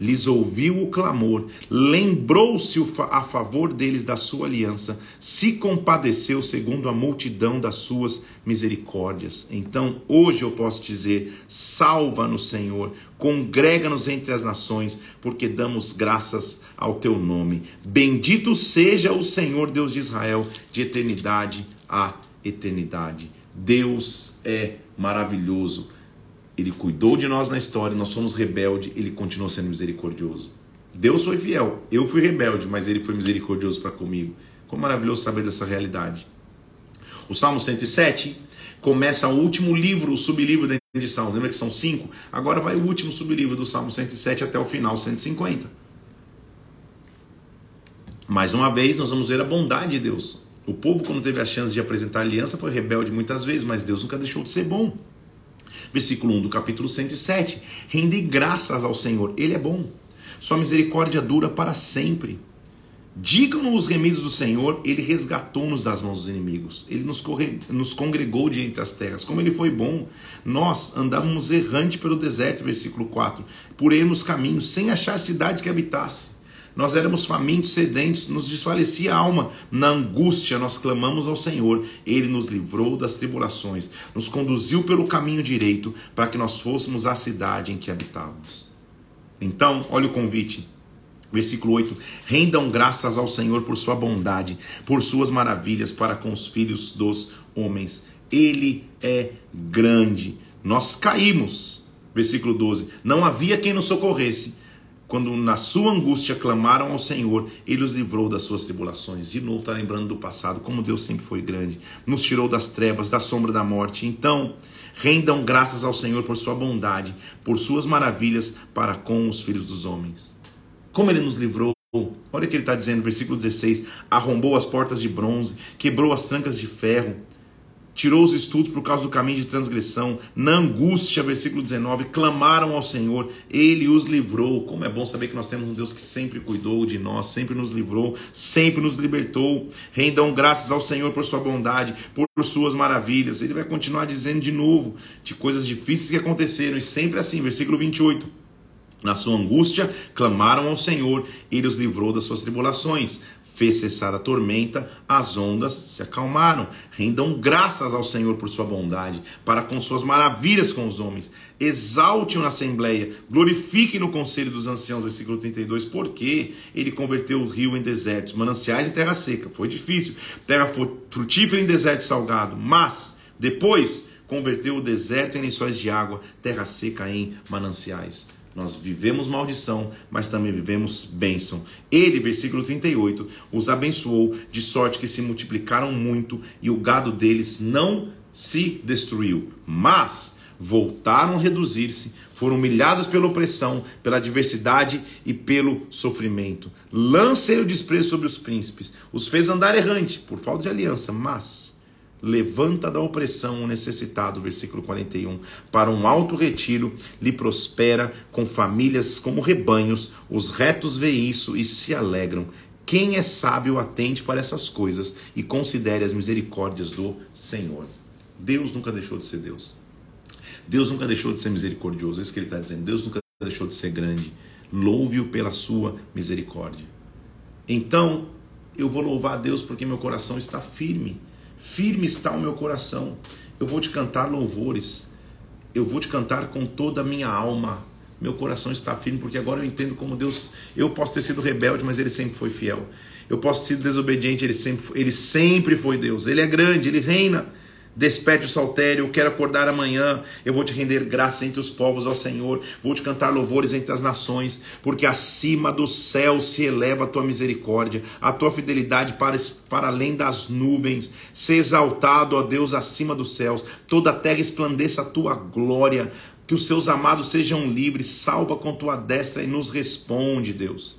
lhes ouviu o clamor, lembrou-se a favor deles da sua aliança, se compadeceu segundo a multidão das suas misericórdias. Então, hoje eu posso dizer: salva-nos, Senhor, congrega-nos entre as nações, porque damos graças ao teu nome. Bendito seja o Senhor Deus de Israel, de eternidade a eternidade. Deus é maravilhoso. Ele cuidou de nós na história, nós somos rebelde, ele continuou sendo misericordioso. Deus foi fiel, eu fui rebelde, mas ele foi misericordioso para comigo. Como maravilhoso saber dessa realidade. O Salmo 107 começa o último livro, o sublivro da de Salmos. Lembra que são cinco? Agora vai o último sublivro do Salmo 107 até o final, 150. Mais uma vez, nós vamos ver a bondade de Deus. O povo, quando teve a chance de apresentar aliança, foi rebelde muitas vezes, mas Deus nunca deixou de ser bom versículo 1 do capítulo 107. Rende graças ao Senhor, Ele é bom. Sua misericórdia dura para sempre. Digam-nos os remidos do Senhor, Ele resgatou-nos das mãos dos inimigos. Ele nos, corre... nos congregou de entre as terras. Como Ele foi bom. Nós andávamos errante pelo deserto, versículo 4, por ermos caminhos, sem achar cidade que habitasse. Nós éramos famintos, sedentos, nos desfalecia a alma. Na angústia nós clamamos ao Senhor. Ele nos livrou das tribulações, nos conduziu pelo caminho direito para que nós fôssemos à cidade em que habitávamos. Então, olha o convite. Versículo 8: Rendam graças ao Senhor por sua bondade, por suas maravilhas para com os filhos dos homens. Ele é grande. Nós caímos. Versículo 12: Não havia quem nos socorresse quando na sua angústia clamaram ao Senhor, ele os livrou das suas tribulações. De novo, está lembrando do passado, como Deus sempre foi grande, nos tirou das trevas, da sombra da morte. Então, rendam graças ao Senhor por sua bondade, por suas maravilhas para com os filhos dos homens. Como ele nos livrou. Olha o que ele está dizendo, versículo 16: arrombou as portas de bronze, quebrou as trancas de ferro, tirou os estudos por causa do caminho de transgressão, na angústia, versículo 19, clamaram ao Senhor, ele os livrou. Como é bom saber que nós temos um Deus que sempre cuidou de nós, sempre nos livrou, sempre nos libertou. Rendam graças ao Senhor por sua bondade, por suas maravilhas. Ele vai continuar dizendo de novo de coisas difíceis que aconteceram, e sempre assim, versículo 28. Na sua angústia, clamaram ao Senhor, ele os livrou das suas tribulações fez cessar a tormenta, as ondas se acalmaram. Rendam graças ao Senhor por sua bondade, para com suas maravilhas com os homens. Exalte-o na assembleia, glorifique no conselho dos anciãos, versículo 32, porque ele converteu o rio em desertos, mananciais em terra seca. Foi difícil, terra frutífera em deserto salgado, mas depois converteu o deserto em lençóis de água, terra seca em mananciais. Nós vivemos maldição, mas também vivemos bênção. Ele, versículo 38, os abençoou, de sorte que se multiplicaram muito e o gado deles não se destruiu. Mas voltaram a reduzir-se, foram humilhados pela opressão, pela adversidade e pelo sofrimento. Lancei o desprezo sobre os príncipes, os fez andar errante por falta de aliança, mas levanta da opressão o necessitado, versículo 41, para um alto retiro, lhe prospera com famílias como rebanhos, os retos veem isso e se alegram. Quem é sábio atente para essas coisas e considere as misericórdias do Senhor. Deus nunca deixou de ser Deus. Deus nunca deixou de ser misericordioso. É isso que ele está dizendo. Deus nunca deixou de ser grande. Louve-o pela sua misericórdia. Então, eu vou louvar a Deus porque meu coração está firme Firme está o meu coração. Eu vou te cantar louvores. Eu vou te cantar com toda a minha alma. Meu coração está firme porque agora eu entendo como Deus. Eu posso ter sido rebelde, mas Ele sempre foi fiel. Eu posso ter sido desobediente, Ele sempre, ele sempre foi Deus. Ele é grande, Ele reina. Desperte o saltério, eu quero acordar amanhã. Eu vou te render graça entre os povos, ó Senhor. Vou te cantar louvores entre as nações, porque acima do céu se eleva a tua misericórdia, a tua fidelidade para, para além das nuvens. Se exaltado, ó Deus, acima dos céus. Toda a terra esplandeça a tua glória. Que os seus amados sejam livres. Salva com tua destra e nos responde, Deus.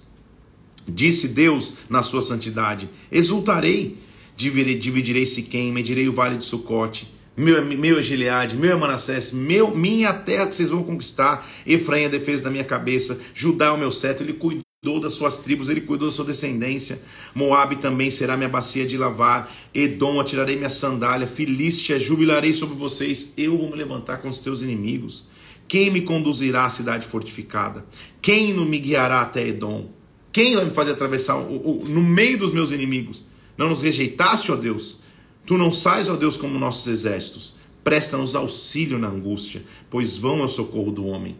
Disse Deus na sua santidade: Exultarei dividirei Siquém, medirei o vale de Sucote, meu, meu é Gileade, meu é Manassés, meu, minha terra que vocês vão conquistar, Efraim é a defesa da minha cabeça, Judá é o meu cetro, ele cuidou das suas tribos, ele cuidou da sua descendência, Moabe também será minha bacia de lavar, Edom atirarei minha sandália, Filístia jubilarei sobre vocês, eu vou me levantar com os teus inimigos, quem me conduzirá à cidade fortificada? Quem me guiará até Edom? Quem vai me fazer atravessar o, o, no meio dos meus inimigos? Não nos rejeitaste, ó Deus. Tu não sais, ó Deus, como nossos exércitos. Presta-nos auxílio na angústia, pois vão ao socorro do homem.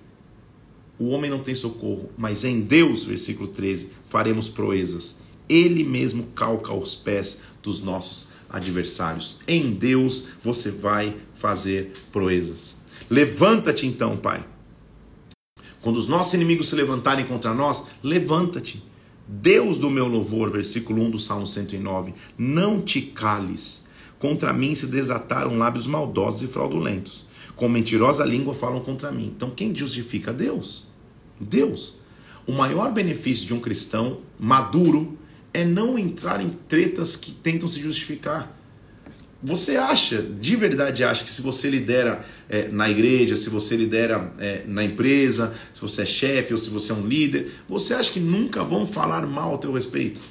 O homem não tem socorro, mas em Deus, versículo 13, faremos proezas. Ele mesmo calca os pés dos nossos adversários. Em Deus você vai fazer proezas. Levanta-te então, Pai. Quando os nossos inimigos se levantarem contra nós, levanta-te Deus do meu louvor, versículo 1 do Salmo 109, não te cales. Contra mim se desataram lábios maldosos e fraudulentos. Com mentirosa língua falam contra mim. Então quem justifica? Deus. Deus. O maior benefício de um cristão maduro é não entrar em tretas que tentam se justificar. Você acha, de verdade acha que se você lidera é, na igreja, se você lidera é, na empresa, se você é chefe ou se você é um líder, você acha que nunca vão falar mal ao teu respeito?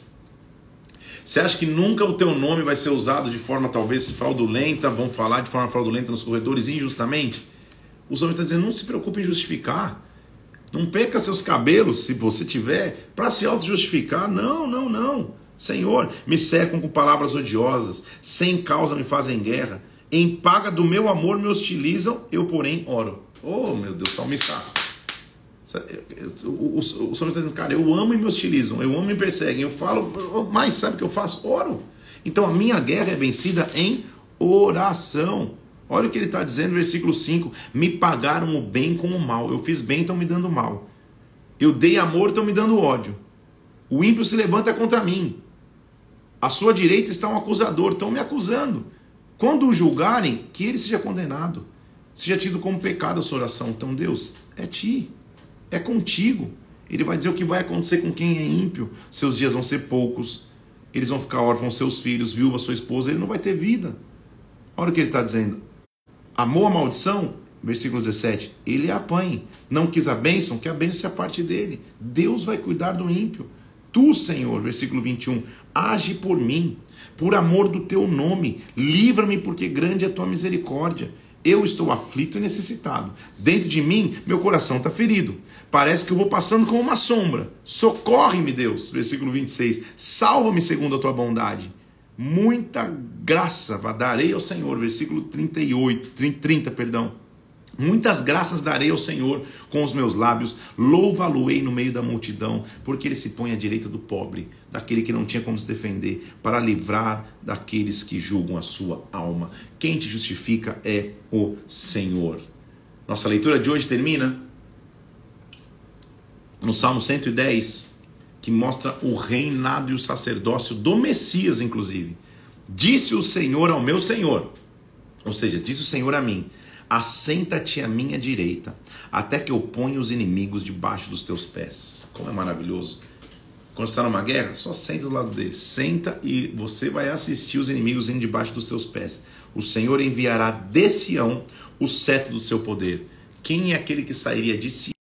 Você acha que nunca o teu nome vai ser usado de forma talvez fraudulenta, vão falar de forma fraudulenta nos corredores injustamente? Os homens estão dizendo, não se preocupe em justificar. Não perca seus cabelos, se você tiver, para se auto-justificar. Não, não, não. Senhor, me cercam com palavras odiosas, sem causa me fazem guerra, em paga do meu amor me hostilizam, eu porém oro. Oh, meu Deus, salmista. O, o, o salmista está dizendo, cara, eu amo e me hostilizam, eu amo e me perseguem, eu falo, mas sabe o que eu faço? Oro. Então a minha guerra é vencida em oração. Olha o que ele está dizendo versículo 5: Me pagaram o bem com o mal. Eu fiz bem, estão me dando mal. Eu dei amor, estão me dando ódio. O ímpio se levanta contra mim. À sua direita está um acusador, estão me acusando. Quando o julgarem, que ele seja condenado, seja tido como pecado a sua oração. Então, Deus, é ti, é contigo. Ele vai dizer o que vai acontecer com quem é ímpio. Seus dias vão ser poucos, eles vão ficar órfãos, seus filhos, viúva, sua esposa, ele não vai ter vida. Olha o que ele está dizendo. Amou a maldição? Versículo 17. Ele apanhe. Não quis a bênção, que a bênção seja parte dele. Deus vai cuidar do ímpio. Tu, Senhor, versículo 21, age por mim, por amor do teu nome, livra-me, porque grande é a tua misericórdia. Eu estou aflito e necessitado. Dentro de mim, meu coração está ferido. Parece que eu vou passando como uma sombra. Socorre-me, Deus. Versículo 26. Salva-me segundo a tua bondade. Muita graça darei ao Senhor. Versículo 38, 30, perdão. Muitas graças darei ao Senhor com os meus lábios, louva-lo-ei no meio da multidão, porque ele se põe à direita do pobre, daquele que não tinha como se defender, para livrar daqueles que julgam a sua alma. Quem te justifica é o Senhor. Nossa leitura de hoje termina no Salmo 110, que mostra o reinado e o sacerdócio do Messias, inclusive. Disse o Senhor ao meu Senhor, ou seja, disse o Senhor a mim assenta-te à minha direita, até que eu ponha os inimigos debaixo dos teus pés. Como é maravilhoso. Quando está numa guerra, só senta do lado dele. Senta e você vai assistir os inimigos indo debaixo dos teus pés. O Senhor enviará de Sião o cetro do seu poder. Quem é aquele que sairia de Sião?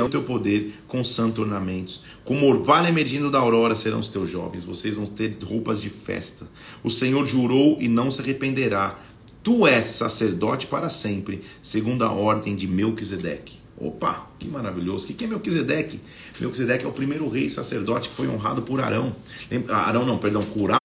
O teu poder com santos ornamentos. Como orvalho emergindo da aurora serão os teus jovens, vocês vão ter roupas de festa. O Senhor jurou e não se arrependerá. Tu és sacerdote para sempre, segundo a ordem de Melquisedeque. Opa, que maravilhoso. O que é Melquisedeque? Melquisedeque é o primeiro rei sacerdote que foi honrado por Arão. Arão não, perdão, por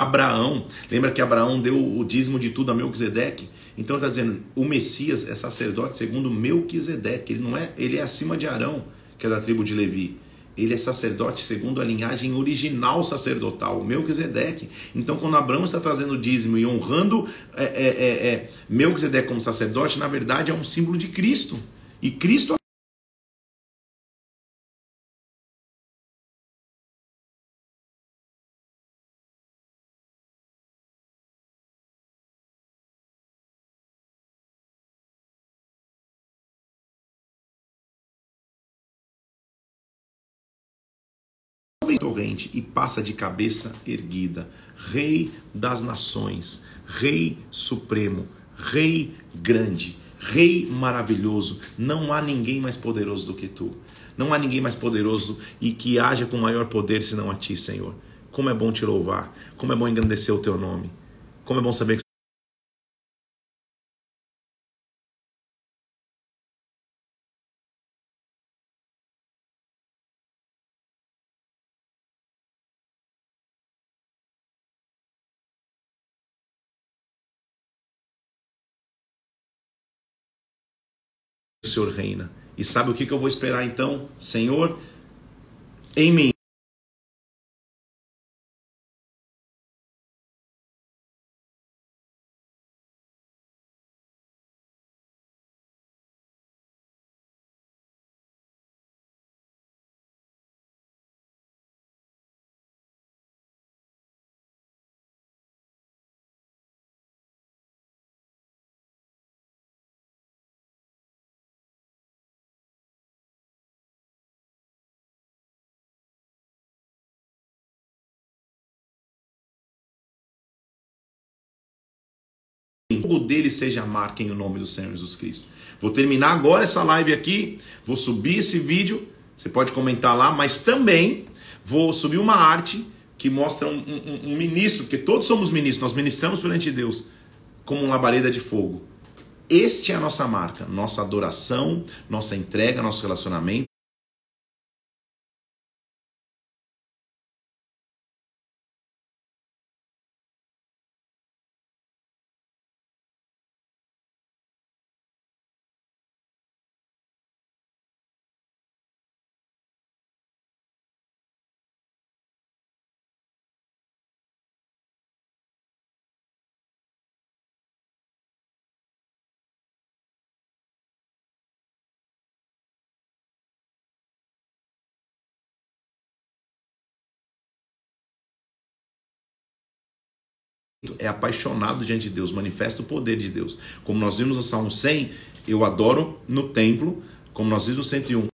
Abraão, lembra que Abraão deu o dízimo de tudo a Melquisedeque? Então ele está dizendo, o Messias é sacerdote segundo Melquisedeque, ele não é, ele é acima de Arão, que é da tribo de Levi. Ele é sacerdote segundo a linhagem original sacerdotal, Melquisedeque. Então, quando Abraão está trazendo dízimo e honrando é, é, é, é Melquisedeque como sacerdote, na verdade é um símbolo de Cristo. E Cristo torrente e passa de cabeça erguida, Rei das nações, Rei supremo, Rei grande, Rei maravilhoso. Não há ninguém mais poderoso do que tu. Não há ninguém mais poderoso e que haja com maior poder senão a ti, Senhor. Como é bom te louvar, como é bom engrandecer o teu nome, como é bom saber que o Senhor reina. E sabe o que, que eu vou esperar então? Senhor, em mim. Fogo dele seja marca em o nome do Senhor Jesus Cristo. Vou terminar agora essa live aqui, vou subir esse vídeo, você pode comentar lá, mas também vou subir uma arte que mostra um, um, um ministro, porque todos somos ministros, nós ministramos perante Deus como uma labareda de fogo. Este é a nossa marca, nossa adoração, nossa entrega, nosso relacionamento. É apaixonado diante de Deus, manifesta o poder de Deus. Como nós vimos no Salmo 100, eu adoro no templo, como nós vimos no 101,